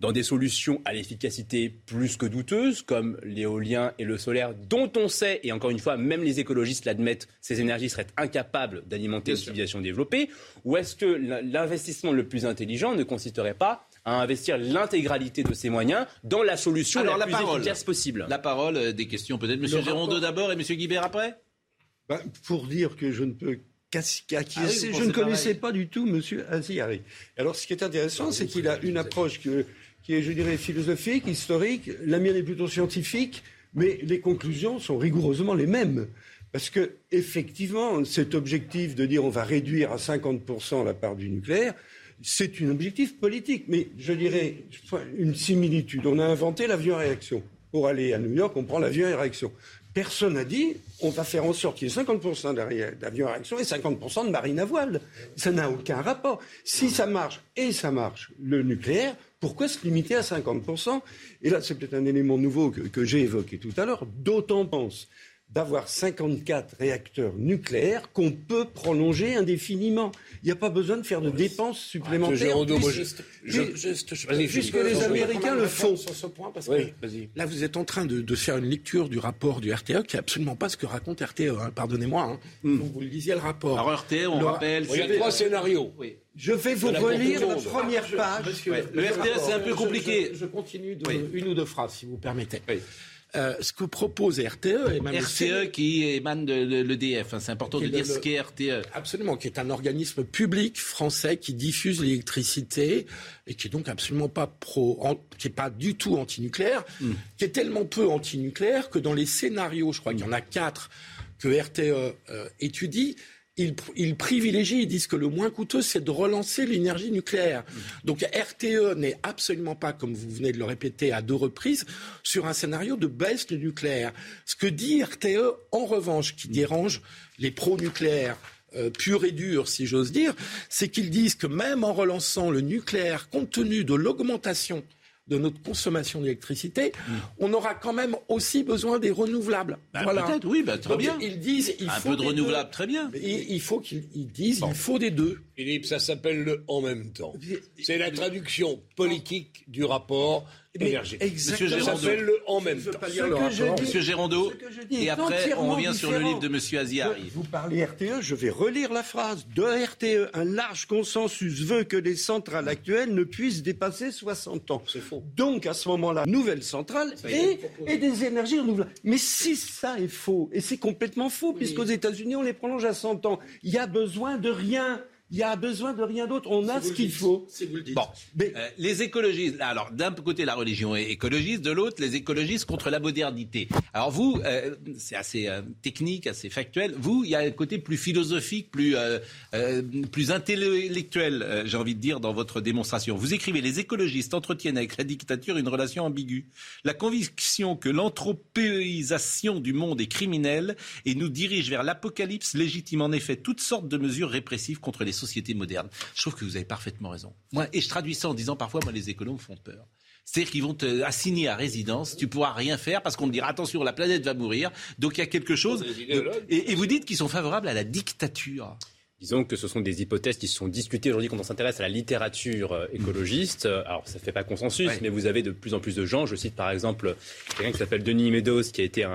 dans des solutions à l'efficacité plus que douteuse, comme l'éolien et le solaire, dont on sait, et encore une fois, même les écologistes l'admettent, ces énergies seraient incapables d'alimenter une civilisation développée, ou est-ce que l'investissement le plus intelligent ne consisterait pas à investir l'intégralité de ces moyens dans la solution Alors la, la plus parole, efficace possible la parole, euh, des questions peut-être. Monsieur Gérondeau rapport- d'abord et Monsieur Guibert après? Ben, pour dire que je ne peux qu'acquiescer, Ah je ne connaissais pas du tout Monsieur Aziari. Alors, ce qui est intéressant, c'est qu'il a une approche que- qui est, je dirais, philosophique, historique. La mienne est plutôt scientifique, mais les conclusions sont rigoureusement les mêmes. Parce que, effectivement, cet objectif de dire on va réduire à 50% la part du nucléaire, c'est un objectif politique. Mais je dirais une similitude. On a inventé l'avion à réaction. Pour aller à New York, on prend l'avion à réaction. Personne n'a dit on va faire en sorte qu'il y ait 50% d'arri- d'avions à réaction et 50% de marine à voile. Ça n'a aucun rapport. Si ça marche, et ça marche, le nucléaire, pourquoi se limiter à 50% Et là, c'est peut-être un élément nouveau que, que j'ai évoqué tout à l'heure. D'autant pense d'avoir 54 réacteurs nucléaires qu'on peut prolonger indéfiniment. Il n'y a pas besoin de faire de dépenses supplémentaires. Moi, puisque- je- juste, je- puisque les. Américains le font. sur ce point parce Oui, que là vous êtes en train de, de faire une lecture du rapport du RTE qui est absolument pas ce que raconte RTE. hein. Pardonnez-moi. Hein. Donc, vous le lisiez le rapport. Alors RTE, on Le- rappelle. Il y a trois scénarios. Je vais vous relire la première page. Monsieur- Ouais, le monsieur RTE, c'est un peu compliqué. Je, je continue de Oui. une ou deux phrases, si vous permettez. Euh, ce que propose RTE et même le RTE qui émane de l'EDF. hein, C'est important de dire le- ce qu'est E. RTE. Absolument, qui est un organisme public français qui diffuse l'électricité et qui est donc absolument pas pro, en- qui est pas du tout antinucléaire, Hmm. qui est tellement peu antinucléaire que dans les scénarios, je crois qu'il y en a quatre que RTE euh, étudie. Ils, pr- ils privilégient, ils disent que le moins coûteux, c'est de relancer l'énergie nucléaire. Donc RTE n'est absolument pas, comme vous venez de le répéter à deux reprises, sur un scénario de baisse du nucléaire. Ce que dit RTE, en revanche, qui dérange les pro-nucléaires, euh, purs et durs, si j'ose dire, c'est qu'ils disent que même en relançant le nucléaire, compte tenu de l'augmentation de notre consommation d'électricité, on aura quand même aussi besoin des renouvelables. Bah, peut-être, oui, bah, très Donc, bien. Ils disent, il Un faut peu de des renouvelable, deux. très bien. Il, il faut qu'ils ils disent, il faut des deux. Philippe, ça s'appelle le en même temps. C'est la traduction politique du rapport énergétique. exactement. Ça Monsieur Gérondeau. s'appelle le en même temps. Ce que dis- Monsieur dis Et après, on revient sur le livre de Monsieur Aziari. Vous parlez RTE, je vais relire la phrase. De RTE, un large consensus veut que les centrales actuelles ne puissent dépasser 60 ans. C'est faux. Donc, à ce moment-là, nouvelle centrale et, et des énergies renouvelables. Mais si ça est faux, et c'est complètement faux, puisqu'aux États-Unis, on les prolonge à 100 ans, il y a besoin de rien. Il y a besoin de rien d'autre. On a ce qu'il faut. Bon, euh, les écologistes, alors d'un côté la religion est écologiste, de l'autre les écologistes contre la modernité. Alors vous, euh, c'est assez euh, technique, assez factuel. Vous, il y a un côté plus philosophique, plus, plus intellectuel, j'ai envie de dire, dans votre démonstration. Vous écrivez les écologistes entretiennent avec la dictature une relation ambiguë. La conviction que l'anthropéisation du monde est criminelle et nous dirige vers l'apocalypse légitime en effet toutes sortes de mesures répressives contre les société moderne. Je trouve que vous avez parfaitement raison. Moi, et je traduis ça en disant parfois, moi, les économes font peur. C'est-à-dire qu'ils vont te assigner à résidence, tu pourras rien faire parce qu'on te dira attention, la planète va mourir. Donc il y a quelque chose. et, vous dites qu'ils sont favorables à la dictature. Disons que ce sont des hypothèses qui sont discutées aujourd'hui quand on s'intéresse à la littérature euh, écologiste. Alors, ça ne fait pas consensus, mais vous avez de plus en plus de gens. Je cite par exemple quelqu'un qui s'appelle Denis Meadows, qui a été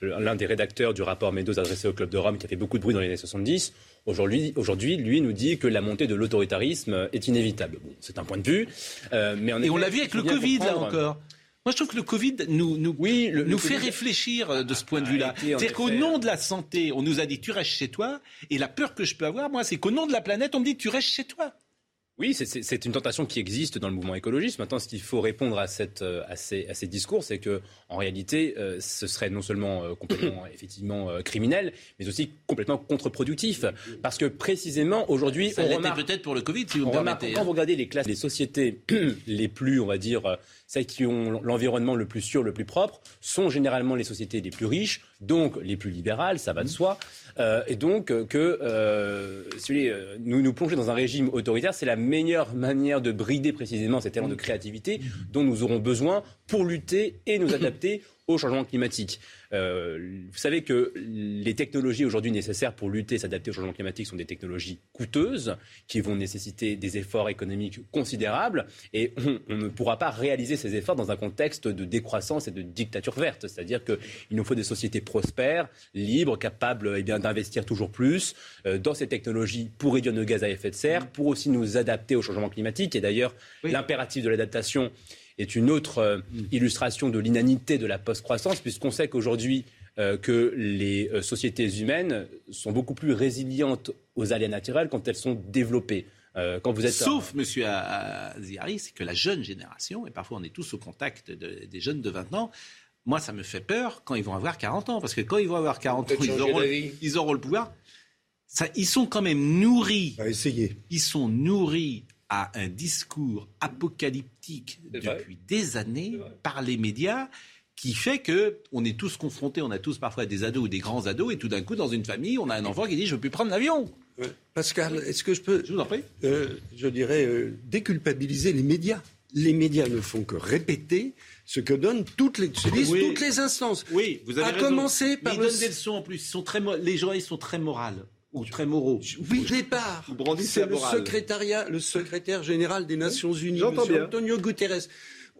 l'un des rédacteurs du rapport Meadows adressé au Club de Rome, qui a fait beaucoup de bruit dans les années 70. Aujourd'hui, aujourd'hui, lui nous dit que la montée de l'autoritarisme est inévitable. c'est un point de vue. Euh, mais Et on l'a vu avec le Covid, là encore. Moi, je trouve que le Covid nous, nous, oui, nous fait réfléchir euh, de ce point de vue-là. C'est-à-dire qu'au nom de la santé, on nous a dit tu restes chez toi. Et la peur que je peux avoir, moi, c'est qu'au nom de la planète, on me dit tu restes chez toi. Oui, c'est une tentation qui existe dans le mouvement écologiste. Maintenant, ce qu'il faut répondre à, cette, euh, à, ces, à ces discours, c'est que, en réalité, euh, ce serait non seulement euh, complètement effectivement criminel, mais aussi complètement contre-productif, parce que précisément aujourd'hui, ça l'était peut-être pour le Covid, si vous me permettez. Quand vous regardez les classes, les sociétés les plus, on va dire, celles qui ont l'environnement le plus sûr, le plus propre, sont généralement les sociétés les plus riches, donc les plus libérales, ça va de soi. Euh, et donc euh, que euh, nous nous plonger dans un régime autoritaire, c'est la meilleure manière de brider précisément cet élan de créativité dont nous aurons besoin pour lutter et nous adapter au changement climatique. Euh, vous savez que les technologies aujourd'hui nécessaires pour lutter et s'adapter au changement climatique sont des technologies coûteuses qui vont nécessiter des efforts économiques considérables et on, ne pourra pas réaliser ces efforts dans un contexte de décroissance et de dictature verte. C'est-à-dire qu'il nous faut des sociétés prospères, libres, capables eh bien, d'investir toujours plus euh, dans ces technologies pour réduire nos gaz à effet de serre, pour aussi nous adapter au changement climatique. Et d'ailleurs, l'impératif de l'adaptation est une autre euh, illustration de l'inanité de la post-croissance, puisqu'on sait qu'aujourd'hui, euh, que les euh, sociétés humaines sont beaucoup plus résilientes aux aléas naturels quand elles sont développées. quand vous êtes Sauf, monsieur Aziari, c'est que la jeune génération, et parfois on est tous au contact des jeunes de 20 ans, moi ça me fait peur quand ils vont avoir 40 ans, parce que quand ils vont avoir 40 ans, ils auront, ils auront, le pouvoir. Ça, ils sont quand même nourris. Ils sont nourris à un discours apocalyptique depuis des années par les médias qui fait que on est tous confrontés, on a tous parfois des ados ou des grands ados, et tout d'un coup, dans une famille, on a un enfant qui dit je veux plus prendre l'avion. Pascal, est-ce que je peux, je, vous en prie. Euh, je dirais, euh, déculpabiliser les médias Les médias ne font que répéter ce que donnent toutes les, toutes les instances. Oui, vous avez à commencer par ils donnent des leçons en plus. Ils sont très, les journalistes sont très morales ou très moraux. Oui, départ. C'est le secrétariat, le secrétaire général des Nations Unies. Antonio Guterres.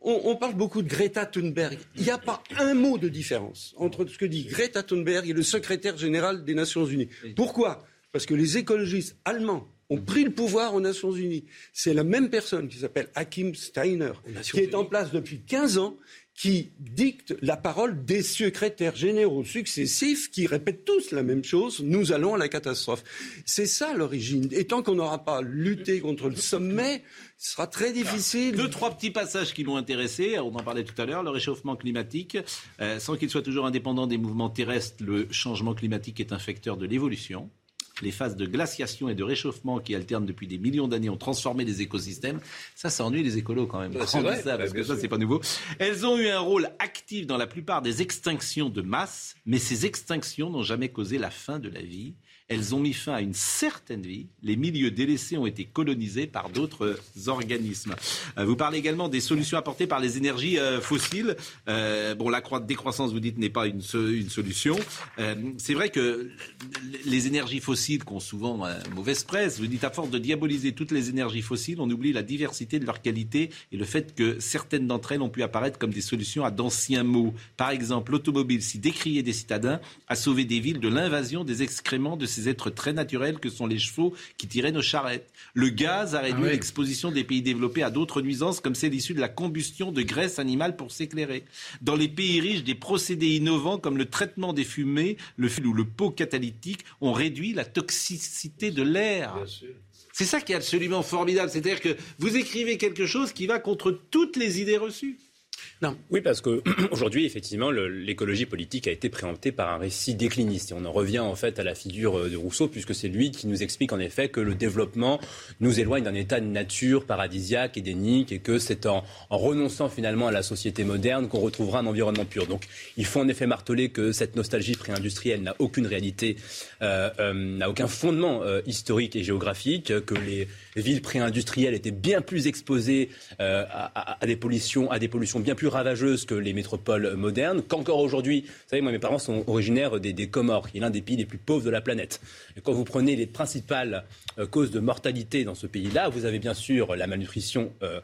On, parle beaucoup de Greta Thunberg. Il n'y a pas un mot de différence entre ce que dit Greta Thunberg et le secrétaire général des Nations Unies. Pourquoi? Parce que les écologistes allemands ont pris le pouvoir aux Nations Unies. C'est la même personne qui s'appelle Hakim Steiner, qui est en place depuis 15 ans qui dicte la parole des secrétaires généraux successifs qui répètent tous la même chose, nous allons à la catastrophe. C'est ça l'origine. Et tant qu'on n'aura pas lutté contre le sommet, ce sera très difficile. Deux, trois petits passages qui m'ont intéressé, on en parlait tout à l'heure, le réchauffement climatique. Euh, sans qu'il soit toujours indépendant des mouvements terrestres, le changement climatique est un facteur de l'évolution les phases de glaciation et de réchauffement qui alternent depuis des millions d'années ont transformé les écosystèmes. Ça, ça ennuie les écolos quand même. Bah, ça, parce que ça, c'est pas nouveau. Elles ont eu un rôle actif dans la plupart des extinctions de masse, mais ces extinctions n'ont jamais causé la fin de la vie. Elles ont mis fin à une certaine vie. Les milieux délaissés ont été colonisés par d'autres organismes. Euh, vous parlez également des solutions apportées par les énergies euh, fossiles. Euh, bon, la décroissance, vous dites, n'est pas une, solution. c'est vrai que les énergies fossiles qui ont souvent mauvaise presse, vous dites, à force de diaboliser toutes les énergies fossiles, on oublie la diversité de leur qualité et le fait que certaines d'entre elles ont pu apparaître comme des solutions à d'anciens maux. Par exemple, l'automobile, si décriée des citadins, a sauvé des villes de l'invasion des excréments de ces ces êtres très naturels que sont les chevaux qui tiraient nos charrettes. Le gaz a réduit Ah oui. l'exposition des pays développés à d'autres nuisances comme celle issue de la combustion de graisse animale pour s'éclairer. Dans les pays riches, des procédés innovants comme le traitement des fumées, le fil ou le pot catalytique ont réduit la toxicité de l'air. C'est ça qui est absolument formidable. C'est-à-dire que vous écrivez quelque chose qui va contre toutes les idées reçues. Non. Oui, parce que aujourd'hui, effectivement, l'écologie politique a été préemptée par un récit décliniste. Et on en revient en fait à la figure euh, de Rousseau, puisque c'est lui qui nous explique en effet que le développement nous éloigne d'un état de nature paradisiaque, édénique, et que c'est en, en renonçant finalement à la société moderne qu'on retrouvera un environnement pur. Donc, il faut en effet marteler que cette nostalgie pré-industrielle n'a aucune réalité, euh, euh, n'a aucun fondement historique et géographique, que les villes pré-industrielles étaient bien plus exposées à des pollutions, à des pollutions bien plus ravageuses que les métropoles modernes. Qu'encore aujourd'hui, vous savez, moi, mes parents sont originaires des, Comores, qui est l'un des pays les plus pauvres de la planète. Et quand vous prenez les principales euh, causes de mortalité dans ce pays-là, vous avez bien sûr la malnutrition. euh,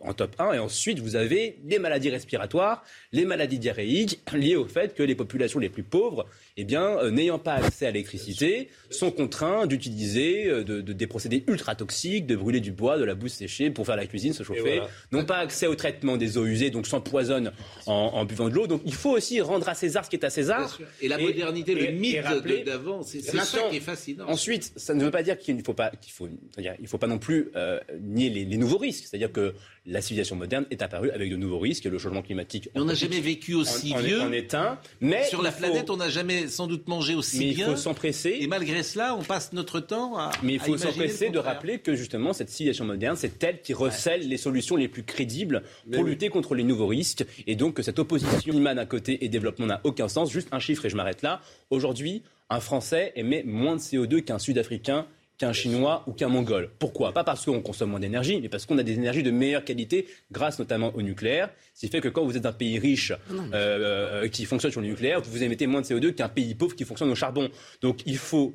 en top 1 et ensuite vous avez les maladies respiratoires, les maladies diarrhéiques liées au fait que les populations les plus pauvres, eh bien, euh, n'ayant pas accès à l'électricité, sont contraints d'utiliser euh, de, de- des procédés ultra toxiques, de brûler du bois, de la boue séchée pour faire la cuisine, se chauffer, voilà. n'ont pas accès au traitement des eaux usées, donc s'empoisonnent en, en buvant de l'eau. Donc il faut aussi rendre à César ce qui est à César. Et la modernité, le mythe de- d'avant, c'est- ça qui est fascinant. Ensuite, ça ne veut pas dire qu'il ne faut pas, qu'il faut, il faut pas non plus euh, nier les, les nouveaux risques. C'est-à-dire que la civilisation moderne est apparue avec de nouveaux risques, et le changement climatique. On n'a jamais vécu aussi en, en est- vieux. en est un, mais Sur la il faut- planète, on n'a jamais sans doute mangé aussi Mais il bien. faut s'empresser. Et malgré cela, on passe notre temps à. Mais il à faut s'empresser de rappeler que justement cette civilisation moderne, c'est elle qui recèle les solutions les plus crédibles pour lutter contre les nouveaux risques. Et donc que cette opposition climat d'un côté et développement n'a aucun sens. Juste un chiffre et je m'arrête là. Aujourd'hui, un Français émet moins de CO2 qu'un Sud-Africain qu'un Chinois ou qu'un Mongol. Pourquoi? Pas parce qu'on consomme moins d'énergie, mais parce qu'on a des énergies de meilleure qualité grâce notamment au nucléaire. Ce qui fait que quand vous êtes un pays riche euh, euh, qui fonctionne sur le nucléaire, vous émettez moins de CO2 qu'un pays pauvre qui fonctionne au charbon. Donc il faut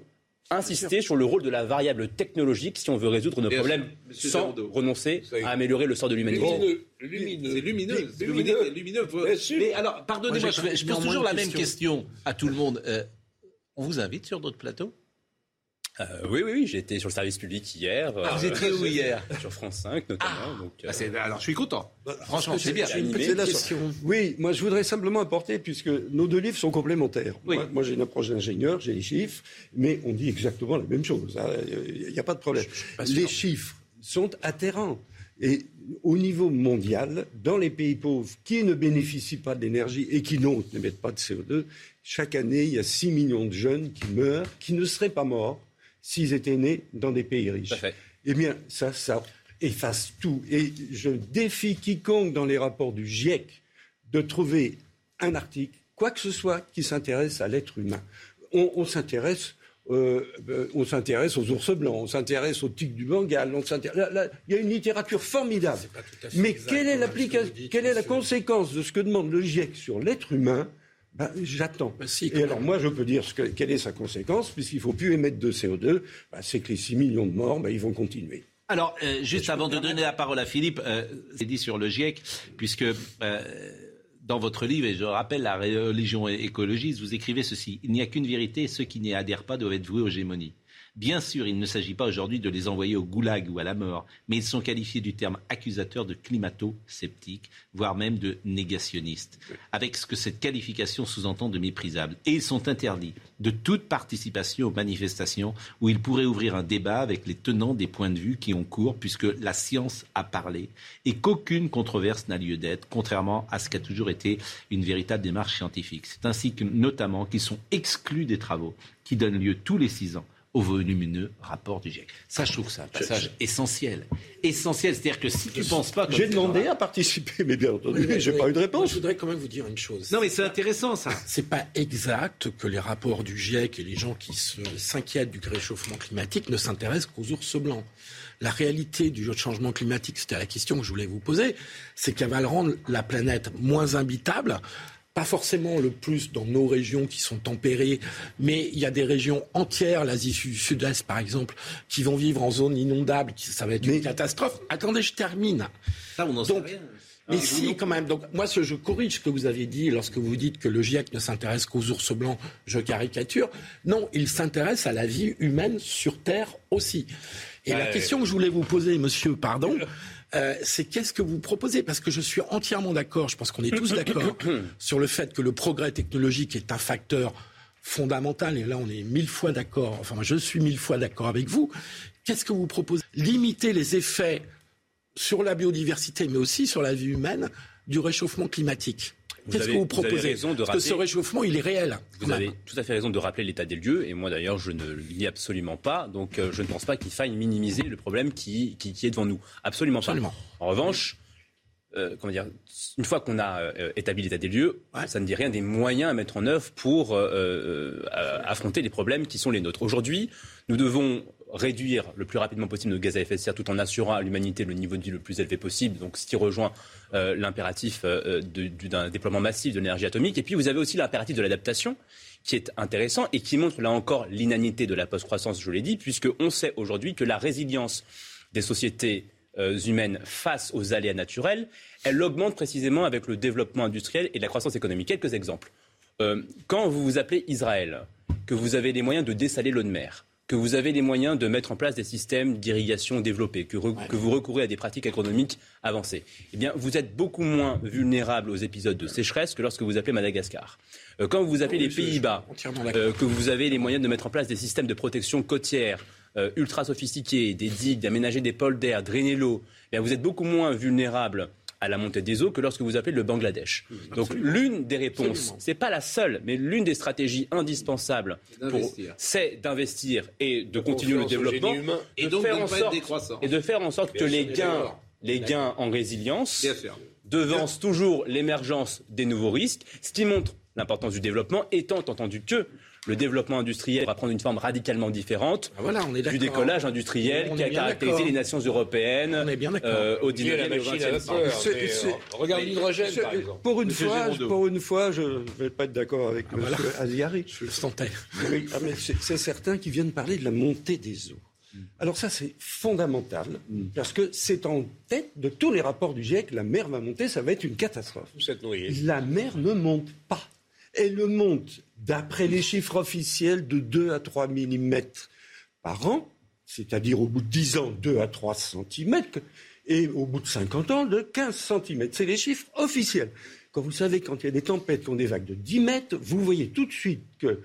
insister sur le rôle de la variable technologique si on veut résoudre nos Bien problèmes sûr, sans renoncer à améliorer le sort de l'humanité. Lumineux. Lumineux. C'est lumineux. c'est Lumineux. lumineux. lumineux. Faut- Bien sûr. Mais alors, pardonnez-moi, Moi, je, je pose toujours la même question. question à tout le monde. Euh, on vous invite sur d'autres plateaux? Euh, oui, oui, oui, j'ai été sur le service public hier. Ah, vous euh, étiez où hier? Sur France 5 notamment. donc, euh, Ah, Alors, je suis content. Franchement, Parce que c'est bien. une petite question. Oui, moi je voudrais simplement apporter, puisque nos deux livres sont complémentaires. Oui. Moi, moi, j'ai une approche d'ingénieur, j'ai les chiffres, mais on dit exactement la même chose. hein. Il n'y a pas de problème. Les chiffres sont atterrants. Et au niveau mondial, dans les pays pauvres qui ne bénéficient pas d'énergie et qui donc n'émettent pas de CO2, chaque année, il y a 6 millions de jeunes qui meurent, qui ne seraient pas morts s'ils étaient nés dans des pays riches. Eh bien, ça, ça efface tout. Et je défie quiconque dans les rapports du GIEC de trouver un article, quoi que ce soit, qui s'intéresse à l'être humain. On, on s'intéresse. euh, on s'intéresse aux ours blancs, on s'intéresse aux tiques du Bengale, on s'intéresse- là, là, il y a une littérature formidable. Mais quelle est, quelle est la conséquence de ce que demande le GIEC sur l'être humain ben, J'attends. Ben, si, Et alors moi, je peux dire ce que- quelle est sa conséquence, puisqu'il ne faut plus émettre de CO2, ben, c'est que les 6 millions de morts, ben, ils vont continuer. Alors, euh, juste avant de donner la parole à Philippe, euh, c'est dit sur le GIEC, puisque euh, dans votre livre, et je rappelle la religion écologiste, vous écrivez ceci Il n'y a qu'une vérité, ceux qui n'y adhèrent pas doivent être voués aux gémonies. Bien sûr, il ne s'agit pas aujourd'hui de les envoyer au goulag ou à la mort, mais ils sont qualifiés du terme accusateur de climato-sceptiques, voire même de négationnistes, avec ce que cette qualification sous-entend de méprisable. Et ils sont interdits de toute participation aux manifestations où ils pourraient ouvrir un débat avec les tenants des points de vue qui ont cours, puisque la science a parlé et qu'aucune controverse n'a lieu d'être, contrairement à ce qu'a toujours été une véritable démarche scientifique. C'est ainsi que, notamment, qu'ils sont exclus des travaux qui donnent lieu tous les six ans au volumineux rapport du GIEC. Ça, je trouve que c'est un passage essentiel. Essentiel, c'est-à-dire que si tu ne penses pas... J'ai demandé à participer, mais bien entendu, Oui, j'ai oui. pas eu de Moi, réponse. je voudrais quand même vous dire une chose. Non, mais c'est intéressant, ça. C'est pas exact que les rapports du GIEC et les gens qui se- s'inquiètent du réchauffement climatique ne s'intéressent qu'aux ours blancs. La réalité du changement climatique, c'était la question que je voulais vous poser, c'est qu'elle va le rendre la planète moins habitable. Pas forcément le plus dans nos régions qui sont tempérées, mais il y a des régions entières, l'Asie du Sud-Est par exemple, qui vont vivre en zone inondable, qui, ça va être une catastrophe. Attendez, je termine. Ça, on sait Donc, rien. Mais si, quand même. Donc, moi, ce, je corrige ce que vous avez dit lorsque vous dites que le GIEC ne s'intéresse qu'aux ours blancs. Je caricature. Non, il s'intéresse à la vie humaine sur Terre aussi. Et la question que je voulais vous poser, monsieur, pardon, euh, c'est qu'est-ce que vous proposez? Parce que je suis entièrement d'accord, je pense qu'on est tous d'accord sur le fait que le progrès technologique est un facteur fondamental, et là on est mille fois d'accord, enfin je suis mille fois d'accord avec vous. Qu'est-ce que vous proposez? Limiter les effets sur la biodiversité, mais aussi sur la vie humaine du réchauffement climatique. Vous Qu'est-ce que vous proposez raison de Parce que ce réchauffement, il est réel. Vous même. avez tout à fait raison de rappeler l'état des lieux, et moi d'ailleurs je ne le nie absolument pas, donc euh, je ne pense pas qu'il faille minimiser le problème qui, qui, qui est devant nous. Absolument pas. En revanche, euh, comment dire, une fois qu'on a euh, établi l'état des lieux, ça ne dit rien des moyens à mettre en œuvre pour affronter les problèmes qui sont les nôtres. Aujourd'hui, nous devons réduire le plus rapidement possible nos gaz à effet de serre tout en assurant à l'humanité le niveau de vie le plus élevé possible, donc ce qui rejoint euh, l'impératif euh, d'un déploiement massif de l'énergie atomique. Et puis vous avez aussi l'impératif de l'adaptation qui est intéressant et qui montre là encore l'inanité de la post-croissance, je l'ai dit, puisqu'on sait aujourd'hui que la résilience des sociétés euh, humaines face aux aléas naturels, elle augmente précisément avec le développement industriel et la croissance économique. Quelques exemples. Quand vous vous appelez Israël, que vous avez les moyens de dessaler l'eau de mer, que vous avez les moyens de mettre en place des systèmes d'irrigation développés, que, vous recourez à des pratiques agronomiques avancées, eh bien, vous êtes beaucoup moins vulnérable aux épisodes de sécheresse que lorsque vous appelez Madagascar. Euh, quand vous appelez Oui, les Pays-Bas, euh, que vous avez les moyens de mettre en place des systèmes de protection côtière euh, ultra sophistiqués, des digues, d'aménager des pôles d'air, drainer l'eau, eh vous êtes beaucoup moins vulnérable à la montée des eaux que lorsque vous appelez le Bangladesh. Donc l'une des réponses, c'est pas la seule, mais l'une des stratégies indispensables, c'est d'investir et de continuer le développement, de Et donc faire de ne en sorte et de faire en sorte Bien que les gains, les gains en résilience devancent toujours l'émergence des nouveaux risques, ce qui montre l'importance du développement, étant entendu que le développement industriel va prendre une forme radicalement différente Ah, voilà, on est du décollage industriel On qui est a bien caractérisé les nations européennes euh, au Oubliez la 19e et au machine à 20e vapeur, siècle. mais, C'est- euh, regarde l'hydrogène, par exemple. Pour une, Monsieur fois, pour une fois, je ne vais pas être d'accord avec Ah, M. voilà. Aziari. Je le sentais. Oui, ah, mais c'est c'est certain qu'ils viennent parler de la montée des eaux. Alors ça, c'est fondamental, parce que c'est en tête de tous les rapports du GIEC, la mer va monter, ça va être une catastrophe. Cette noyée. La mer ne monte pas. Elle ne monte, d'après les chiffres officiels, de 2 à 3 mm par an, c'est-à-dire au bout de 10 ans, 2 à 3 cm, et au bout de 50 ans, de 15 cm. C'est les chiffres officiels. Quand vous savez, quand il y a des tempêtes qui ont des vagues de 10 mètres, vous voyez tout de suite que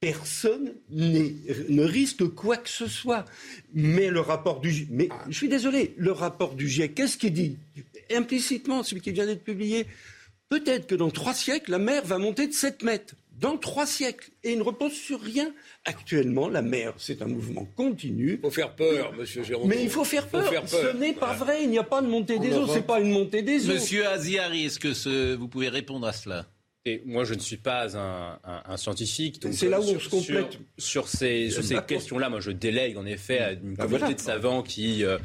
personne ne risque quoi que ce soit. Mais le rapport du GIEC, je suis désolé, le rapport du GIEC, qu'est-ce qu'il dit? Implicitement, celui qui vient d'être publié, peut-être que dans trois siècles, la mer va monter de 7 mètres. Dans trois siècles. Et il ne repose sur rien. Actuellement, la mer, c'est un mouvement continu. Il faut faire peur, monsieur Jérôme. Mais il faut faire peur. Ce n'est pas vrai. Il n'y a pas de montée des eaux. C'est pas une montée des eaux. Monsieur Aziari, est-ce que ce- vous pouvez répondre à cela? Et moi, je ne suis pas un, un- un scientifique. donc, C'est là où on se complète. Sur, sur ces, questions-là, moi, je délègue en effet à une Bah communauté voilà. de savants qui euh,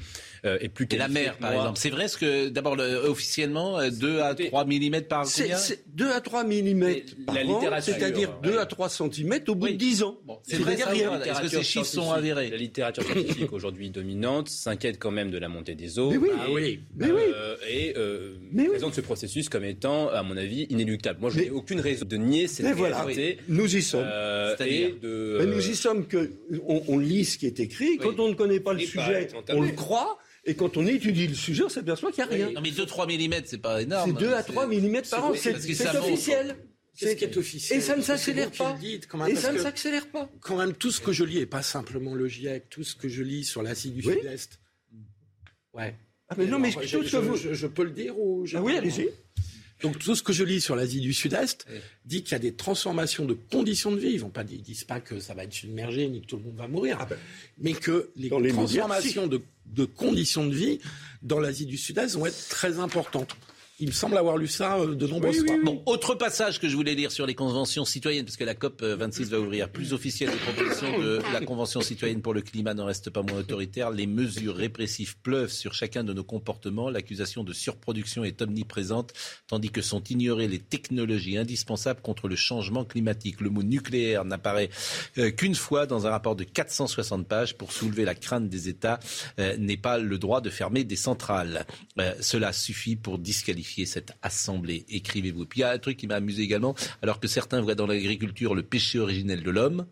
euh, est plus Et la mer, par exemple. C'est vrai ce que, d'abord, le- officiellement, euh, 2 à 3 mm par combien c'est 2 à 3 mm par la an, littérature, c'est-à-dire ouais. 2 à 3 cm au bout de 10 ans. c'est vrai, rien. Est-ce que ces chiffres sont avérés La littérature scientifique aujourd'hui dominante s'inquiète quand même de la montée des eaux. Mais oui. et, Ah oui. Mais euh, et euh, présente ce processus comme étant, à mon avis, inéluctable. Moi, je n'ai aucune raison de nier cette Mais voilà, réalité. nous y sommes. euh, C'est-à-dire et de, Mais nous y sommes que on, on lit ce qui est écrit. Quand on ne connaît pas le sujet, on le croit. Et quand on étudie le sujet, on s'aperçoit qu'il n'y a rien. Non, mais 2-3 mm, c'est pas énorme. C'est 2 à 3 mm par an. c'est- officiel. Qu'est-ce qui est officiel Et ça ne s'accélère pas. qui le dites, quand même, Et ça ne s'accélère pas. Quand même, tout ce que je lis, et pas simplement le GIEC, tout ce que je lis sur l'Asie du Oui. Sud-Est. Ouais. Ah, mais non, mais je, ce que vous- je- je peux le dire ou je- Ah oui, allez-y. Donc tout ce que je lis sur l'Asie du Sud-Est dit qu'il y a des transformations de conditions de vie. Ils ne disent pas que ça va être submergé ni que tout le monde va mourir, mais que les, transformations de, de conditions de vie dans l'Asie du Sud-Est vont être très importantes. Il me semble avoir lu ça euh, de nombreuses fois. Bon, autre passage que je voulais lire sur les conventions citoyennes, parce que la COP 26 va ouvrir plus officielle les propositions de la Convention citoyenne pour le climat n'en reste pas moins autoritaire. Les mesures répressives pleuvent sur chacun de nos comportements. L'accusation de surproduction est omniprésente, tandis que sont ignorées les technologies indispensables contre le changement climatique. Le mot nucléaire n'apparaît euh, qu'une fois dans un rapport de 460 pages pour soulever la crainte des États euh, n'est pas le droit de fermer des centrales. Euh, cela suffit pour disqualifier cette assemblée Écrivez-vous. Puis il y a un truc qui m'a amusé également, alors que certains voient dans l'agriculture le péché originel de l'homme,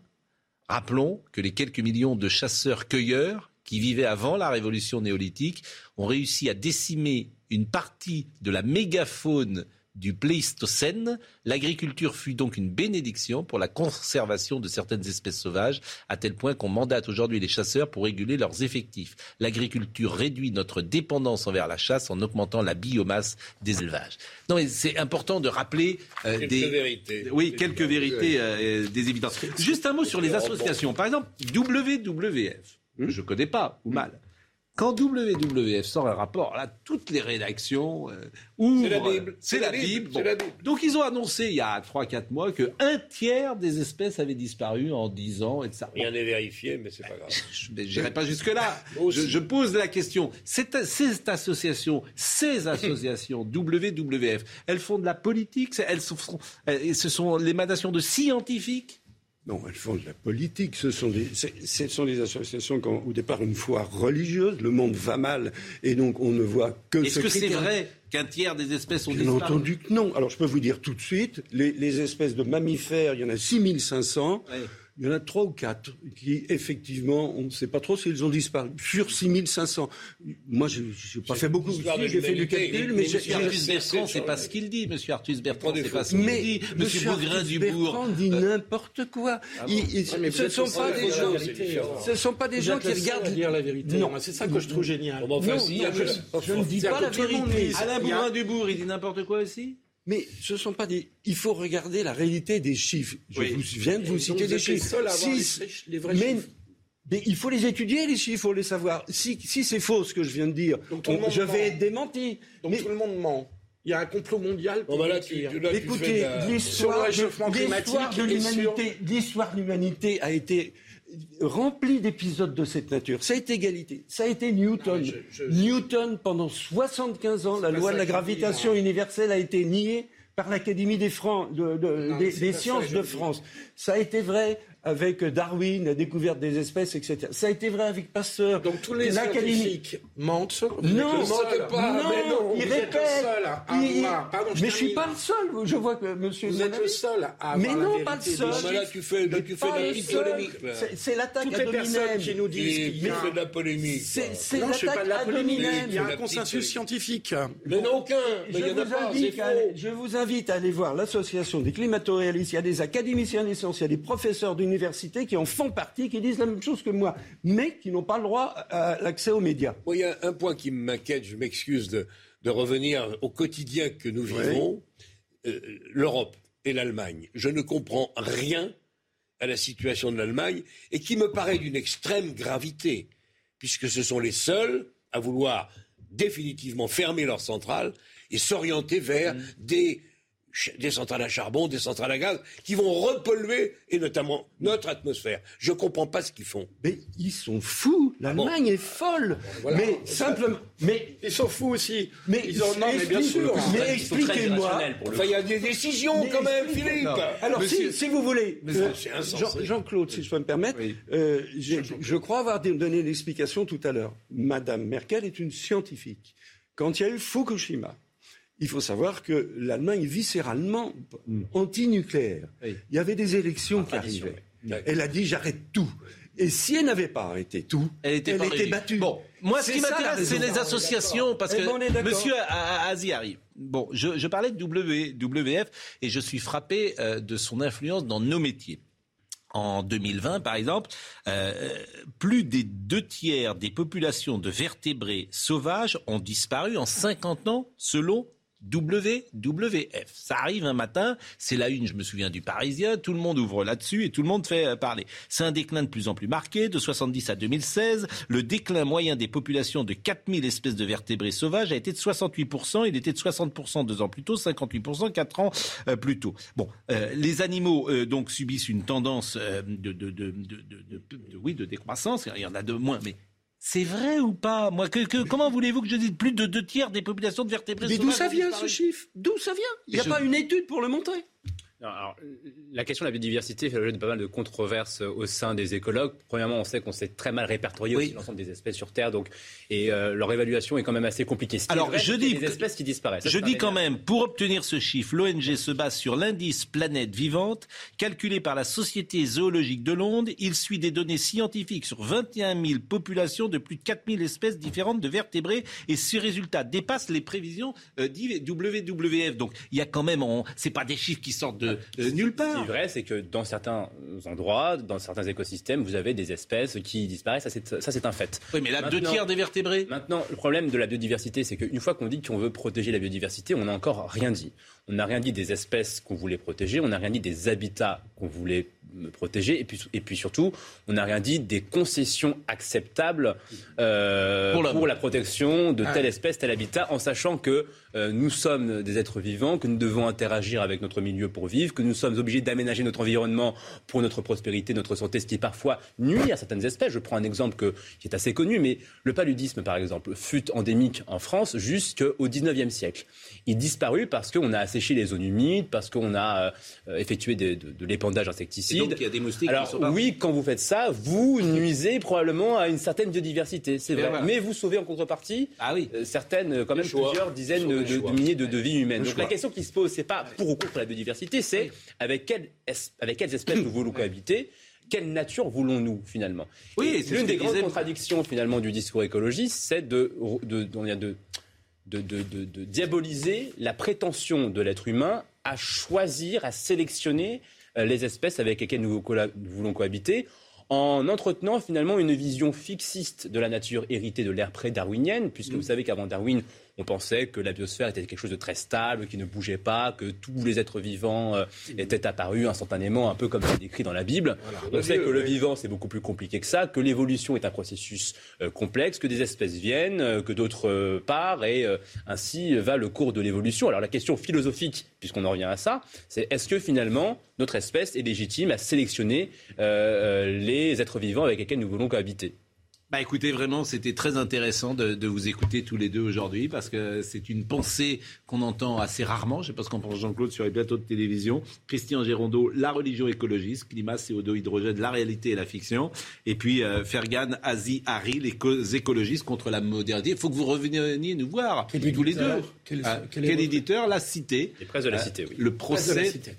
rappelons que les quelques millions de chasseurs-cueilleurs qui vivaient avant la révolution néolithique ont réussi à décimer une partie de la mégafaune du Pléistocène. L'agriculture fut donc une bénédiction pour la conservation de certaines espèces sauvages, à tel point qu'on mandate aujourd'hui les chasseurs pour réguler leurs effectifs. L'agriculture réduit notre dépendance envers la chasse en augmentant la biomasse des élevages. Non, mais c'est important de rappeler euh, Quelques des vérités. Oui, quelques vérités euh, des évidences. Juste un mot sur les associations. Par exemple, WWF, que je ne connais pas ou mal. Quand WWF sort un rapport, là, toutes les rédactions euh, ouvrent. C'est la Bible. C'est la Bible. C'est la Bible. Donc ils ont annoncé il y a 3-4 mois que un tiers des espèces avaient disparu en 10 ans et de ça. Rien n'est vérifié, mais c'est pas grave. Je n'irai pas jusque-là. Je, je pose la question. Cette, cette association, ces associations, WWF, elles font de la politique elles sont, elles- Ce sont l'émanation de scientifiques Non, elles font de la politique. Ce sont des, ce sont des associations qui ont au départ une foi religieuse. Le monde va mal et donc on ne voit que Est-ce ce que c'est vrai qu'un tiers des espèces ont Bien disparu entendu que non. Alors je peux vous dire tout de suite, les, les espèces de mammifères, il y en a 6500. Il y en a trois ou quatre qui, effectivement, on ne sait pas trop s'ils ont disparu. Sur 6500. Moi, je n'ai pas fait beaucoup j'ai fait du calcul, Mais mais Monsieur Artus Bertrand, c'est pas ce qu'il dit. Monsieur Artus Bertrand, c'est pas ce qu'il mais dit. Monsieur Bougrain Dubourg. Dit n'importe quoi. Ah bon il- Ah, ce ne sont pas des gens. Ce sont pas des gens qui regardent dire la vérité. Non, Moi, c'est ça que je trouve génial. Non, non, je, je ne dis pas la vérité. Alain Bougrain Dubourg, il dit n'importe quoi aussi Mais ce ne sont pas des. Il faut regarder la réalité des chiffres. Je Oui. vous viens de vous citer des les chiffres. seuls à avoir les vrais- les vrais mais, chiffres. mais il faut les étudier, les chiffres, il faut les savoir. Si, si c'est faux ce que je viens de dire, Donc, on- je ment. vais être démenti. Donc tout le monde ment. Il y a un complot mondial. pour Bon, bah là, tu- là, Écoutez, l'histoire de l'humanité a été remplie d'épisodes de cette nature. Ça a été égalité, ça a été Newton. Non, mais je- je- Newton, pendant 75 ans, la loi de la dis, gravitation universelle a été niée par l'Académie des, Fran- de- de- Non, des, sciences de. France. Ça a été vrai avec Darwin, la découverte des espèces, etc. Ça a été vrai avec Pasteur. Donc tous les scientifiques mentent. Vous Non, seul. mentent pas, non, mais non, il vous êtes répète. le seul à Il- avoir- pardon, je mais je suis pas le seul. Je vois que Monsieur. Vous êtes le seul à Mais avoir la non, vérité pas le seul. Mais là, tu fais, là, tu fais de la petite polémique. C'est- l'attaque Toutes à les personnes qui nous disent qu'il y a de la polémique. C'est l'attaque la à polémique. Il y a La un consensus scientifique. Mais non, aucun. Mais Je vous, invite à, faux. je vous invite à aller voir l'association des climato-réalistes. Il y a des académiciens des sciences, il y a des professeurs d'université qui en font partie, qui disent la même chose que moi, mais qui n'ont pas le droit à l'accès aux médias. Il y a un point qui m'inquiète, je m'excuse de, de revenir au quotidien que nous vivons, Euh, l'Europe et l'Allemagne. Je ne comprends rien à la situation de l'Allemagne et qui me paraît d'une extrême gravité, puisque ce sont les seuls à vouloir définitivement fermer leurs centrales et s'orienter vers des, ch- des centrales à charbon, des centrales à gaz, qui vont repolluer, et notamment notre atmosphère. Je ne comprends pas ce qu'ils font. Mais ils sont fous. L'Allemagne est folle. Voilà. Mais simplement. Mais Ils sont fous aussi. Mais Ils en- non, mais bien sûr. Mais expliquez-moi. Enfin, il y a des décisions quand même, Philippe. Alors, Monsieur- si, si vous voulez, euh. Jean- Jean-Claude, si je peux me permettre, euh, je crois avoir donné l'explication tout à l'heure. Madame Merkel est une scientifique. Quand il y a eu Fukushima, il faut savoir que l'Allemagne, viscéralement anti-nucléaire, il y avait des élections qui arrivaient. Elle a dit j'arrête tout. Et si elle n'avait pas arrêté tout, Elle était, battue. Bon, moi, ce qui m'intéresse, c'est les associations, parce Eh que ben. Monsieur A- A- Azi arrive. Bon, je, je parlais de WWF et je suis frappé euh, de son influence dans nos métiers. En 2020, par exemple, euh, plus des deux tiers des populations de vertébrés sauvages ont disparu en 50 ans, selon WWF. Ça arrive un matin, c'est la une, je me souviens, du Parisien, tout le monde ouvre là-dessus et tout le monde fait euh, parler. C'est un déclin de plus en plus marqué, de 70 à 2016. Le déclin moyen des populations de 4000 espèces de vertébrés sauvages a été de 68%, il était de 60% deux ans plus tôt, 58% quatre ans euh, plus tôt. Bon, euh, les animaux donc subissent une tendance de- oui, de décroissance, il y en a de moins, mais... C'est vrai ou pas? Moi, que, que- comment voulez-vous que je dise plus de deux tiers des populations de vertébrés Mais d'où ça vient ce chiffre? D'où ça vient? Il n'y a Je- pas une étude pour le montrer. Alors, la question de la biodiversité fait l'objet de pas mal de controverses au sein des écologues. Premièrement, on sait qu'on s'est très mal répertorié aussi l'ensemble des espèces sur Terre, donc et euh, leur évaluation est quand même assez compliquée. Alors, je dis des espèces qui disparaissent. Ça, Je dis quand même, pour obtenir ce chiffre, l'ONG se base sur l'indice planète vivante calculé par la Société zoologique de Londres. Il suit des données scientifiques sur 21 000 populations de plus de 4 000 espèces différentes de vertébrés et ces résultats dépassent les prévisions euh, WWF. Donc, il y a quand même, on- c'est pas des chiffres qui sortent de euh, nulle part. Ce qui est vrai, c'est que dans certains endroits, dans certains écosystèmes, vous avez des espèces qui disparaissent. Ça, c'est, un fait. Oui, mais là, deux tiers des vertébrés. Maintenant, le problème de la biodiversité, c'est qu'une fois qu'on dit qu'on veut protéger la biodiversité, on n'a encore rien dit. On n'a rien dit des espèces qu'on voulait protéger, on n'a rien dit des habitats qu'on voulait euh, protéger, et puis, et puis surtout, on n'a rien dit des concessions acceptables euh, Pour la protection de Ah. telle espèce, tel habitat, en sachant que euh, nous sommes des êtres vivants, que nous devons interagir avec notre milieu pour vivre, que nous sommes obligés d'aménager notre environnement pour notre prospérité, notre santé, ce qui parfois nuit à certaines espèces. Je prends un exemple que- qui est assez connu, mais le paludisme, par exemple, fut endémique en France jusqu'au 19e siècle. Il disparut parce qu'on a asséché les zones humides, parce qu'on a euh, effectué des- de, de l'épandage Et insecticide. donc, il y a des moustiques qui Alors sont oui, quand vous faites ça, vous nuisez probablement à une certaine biodiversité, c'est vrai. voilà. Mais vous sauvez en contrepartie Ah oui. euh, certaines, euh, quand même choix. plusieurs dizaines de, milliers de, de vies humaines. Le Donc choix. la question qui se pose, c'est pas pour ou contre la biodiversité, c'est avec, quelle es- avec quelles espèces nous voulons cohabiter. Quelle nature voulons-nous finalement? Oui, L'une des grandes contradictions finalement du discours écologiste, c'est de, diaboliser la prétention de l'être humain à choisir, à sélectionner les espèces avec lesquelles nous, voulons cohabiter, en entretenant finalement une vision fixiste de la nature héritée de l'ère pré-darwinienne, puisque vous savez qu'avant Darwin, on pensait que la biosphère était quelque chose de très stable, qui ne bougeait pas, que tous les êtres vivants euh, étaient apparus instantanément, un peu comme c'est décrit dans la Bible. On sait que le vivant, c'est beaucoup plus compliqué que ça, que l'évolution est un processus euh, complexe, que des espèces viennent, euh, que d'autres euh, partent, et euh, ainsi va le cours de l'évolution. Alors la question philosophique, puisqu'on en revient à ça, c'est est-ce que finalement notre espèce est légitime à sélectionner euh, euh, les êtres vivants avec lesquels nous voulons cohabiter? Bah écoutez, vraiment, c'était très intéressant de, de vous écouter tous les deux aujourd'hui parce que c'est une pensée qu'on entend assez rarement. Je sais pas ce qu'en pense Jean-Claude sur les plateaux de télévision. Christian Gérondeau, la religion écologiste, climat, CO2, hydrogène, la réalité et la fiction. Et puis euh, Fergan Azi Hari, les co- écologistes contre la modernité. Il faut que vous reveniez nous voir tous les deux. Quel- Ah, quel quel éditeur La Cité. Les presses de la Euh, Cité, oui. Le de procès Cité.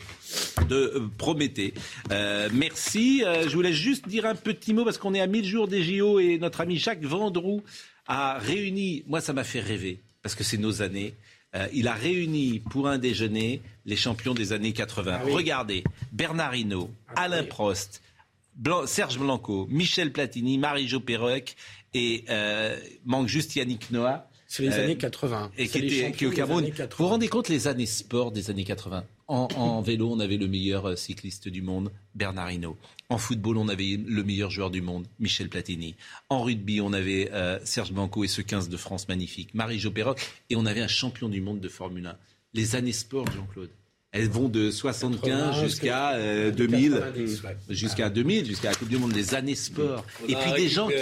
de euh, Prométhée. Euh, merci. Euh, je voulais juste dire un petit mot parce qu'on est à 1000 jours des JO et notre ami Jacques Vendroux a réuni, moi ça m'a fait rêver parce que c'est nos années. Euh, il a réuni pour un déjeuner les champions des années 80. Regardez, Bernard Hinault, Alain Prost, Serge Blanco, Michel Platini, Marie-Jo Pérec et euh, manque juste Yannick Noah. C'est les Euh, années 80. Et qui était qui au Cameroun. Vous 80. vous rendez compte les années sport des années 80 en, en vélo, on avait le meilleur euh, cycliste du monde, Bernard Hinault. En football, on avait le meilleur joueur du monde, Michel Platini. En rugby, on avait euh, Serge Blanco et ce 15 de France magnifique, Marie-Jo Perroc. Et on avait un champion du monde de Formule 1. Les années sport, Jean-Claude. Elles vont de 75 80, jusqu'à euh, 2000, 90, ouais. jusqu'à 2000, jusqu'à la Coupe du Monde, les années sport. On et puis des gens qui,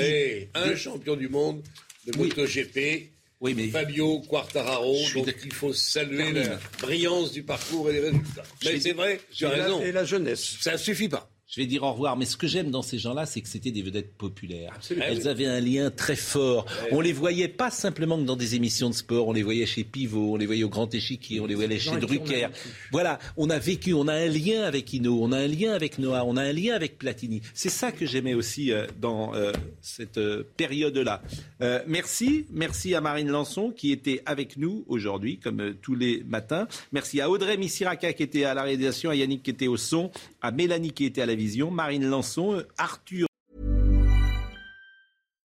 un des- champion du monde de. MotoGP, oui, mais Fabio Quartararo. Donc il faut saluer Termine. la brillance du parcours et des résultats. Mais c'est vrai, tu as raison. Et la jeunesse. Ça ne suffit pas. Je vais dire au revoir, mais ce que j'aime dans ces gens-là, c'est que c'était des vedettes populaires. Absolument. Elles avaient un lien très fort. On les voyait pas simplement que dans des émissions de sport, on les voyait chez Pivot, on les voyait au Grand Échiquier, on les voyait chez Drucker. Voilà, on a vécu, on a un lien avec Hino, on a un lien avec Noah, on a un lien avec Platini. C'est ça que j'aimais aussi euh, dans euh, cette euh, période-là. Euh, merci, merci à Marine Lançon qui était avec nous aujourd'hui, comme tous les matins. Merci à Audrey Missiraka qui était à la réalisation, à Yannick qui était au son, à Mélanie qui était à la Marine Lançon, Arthur.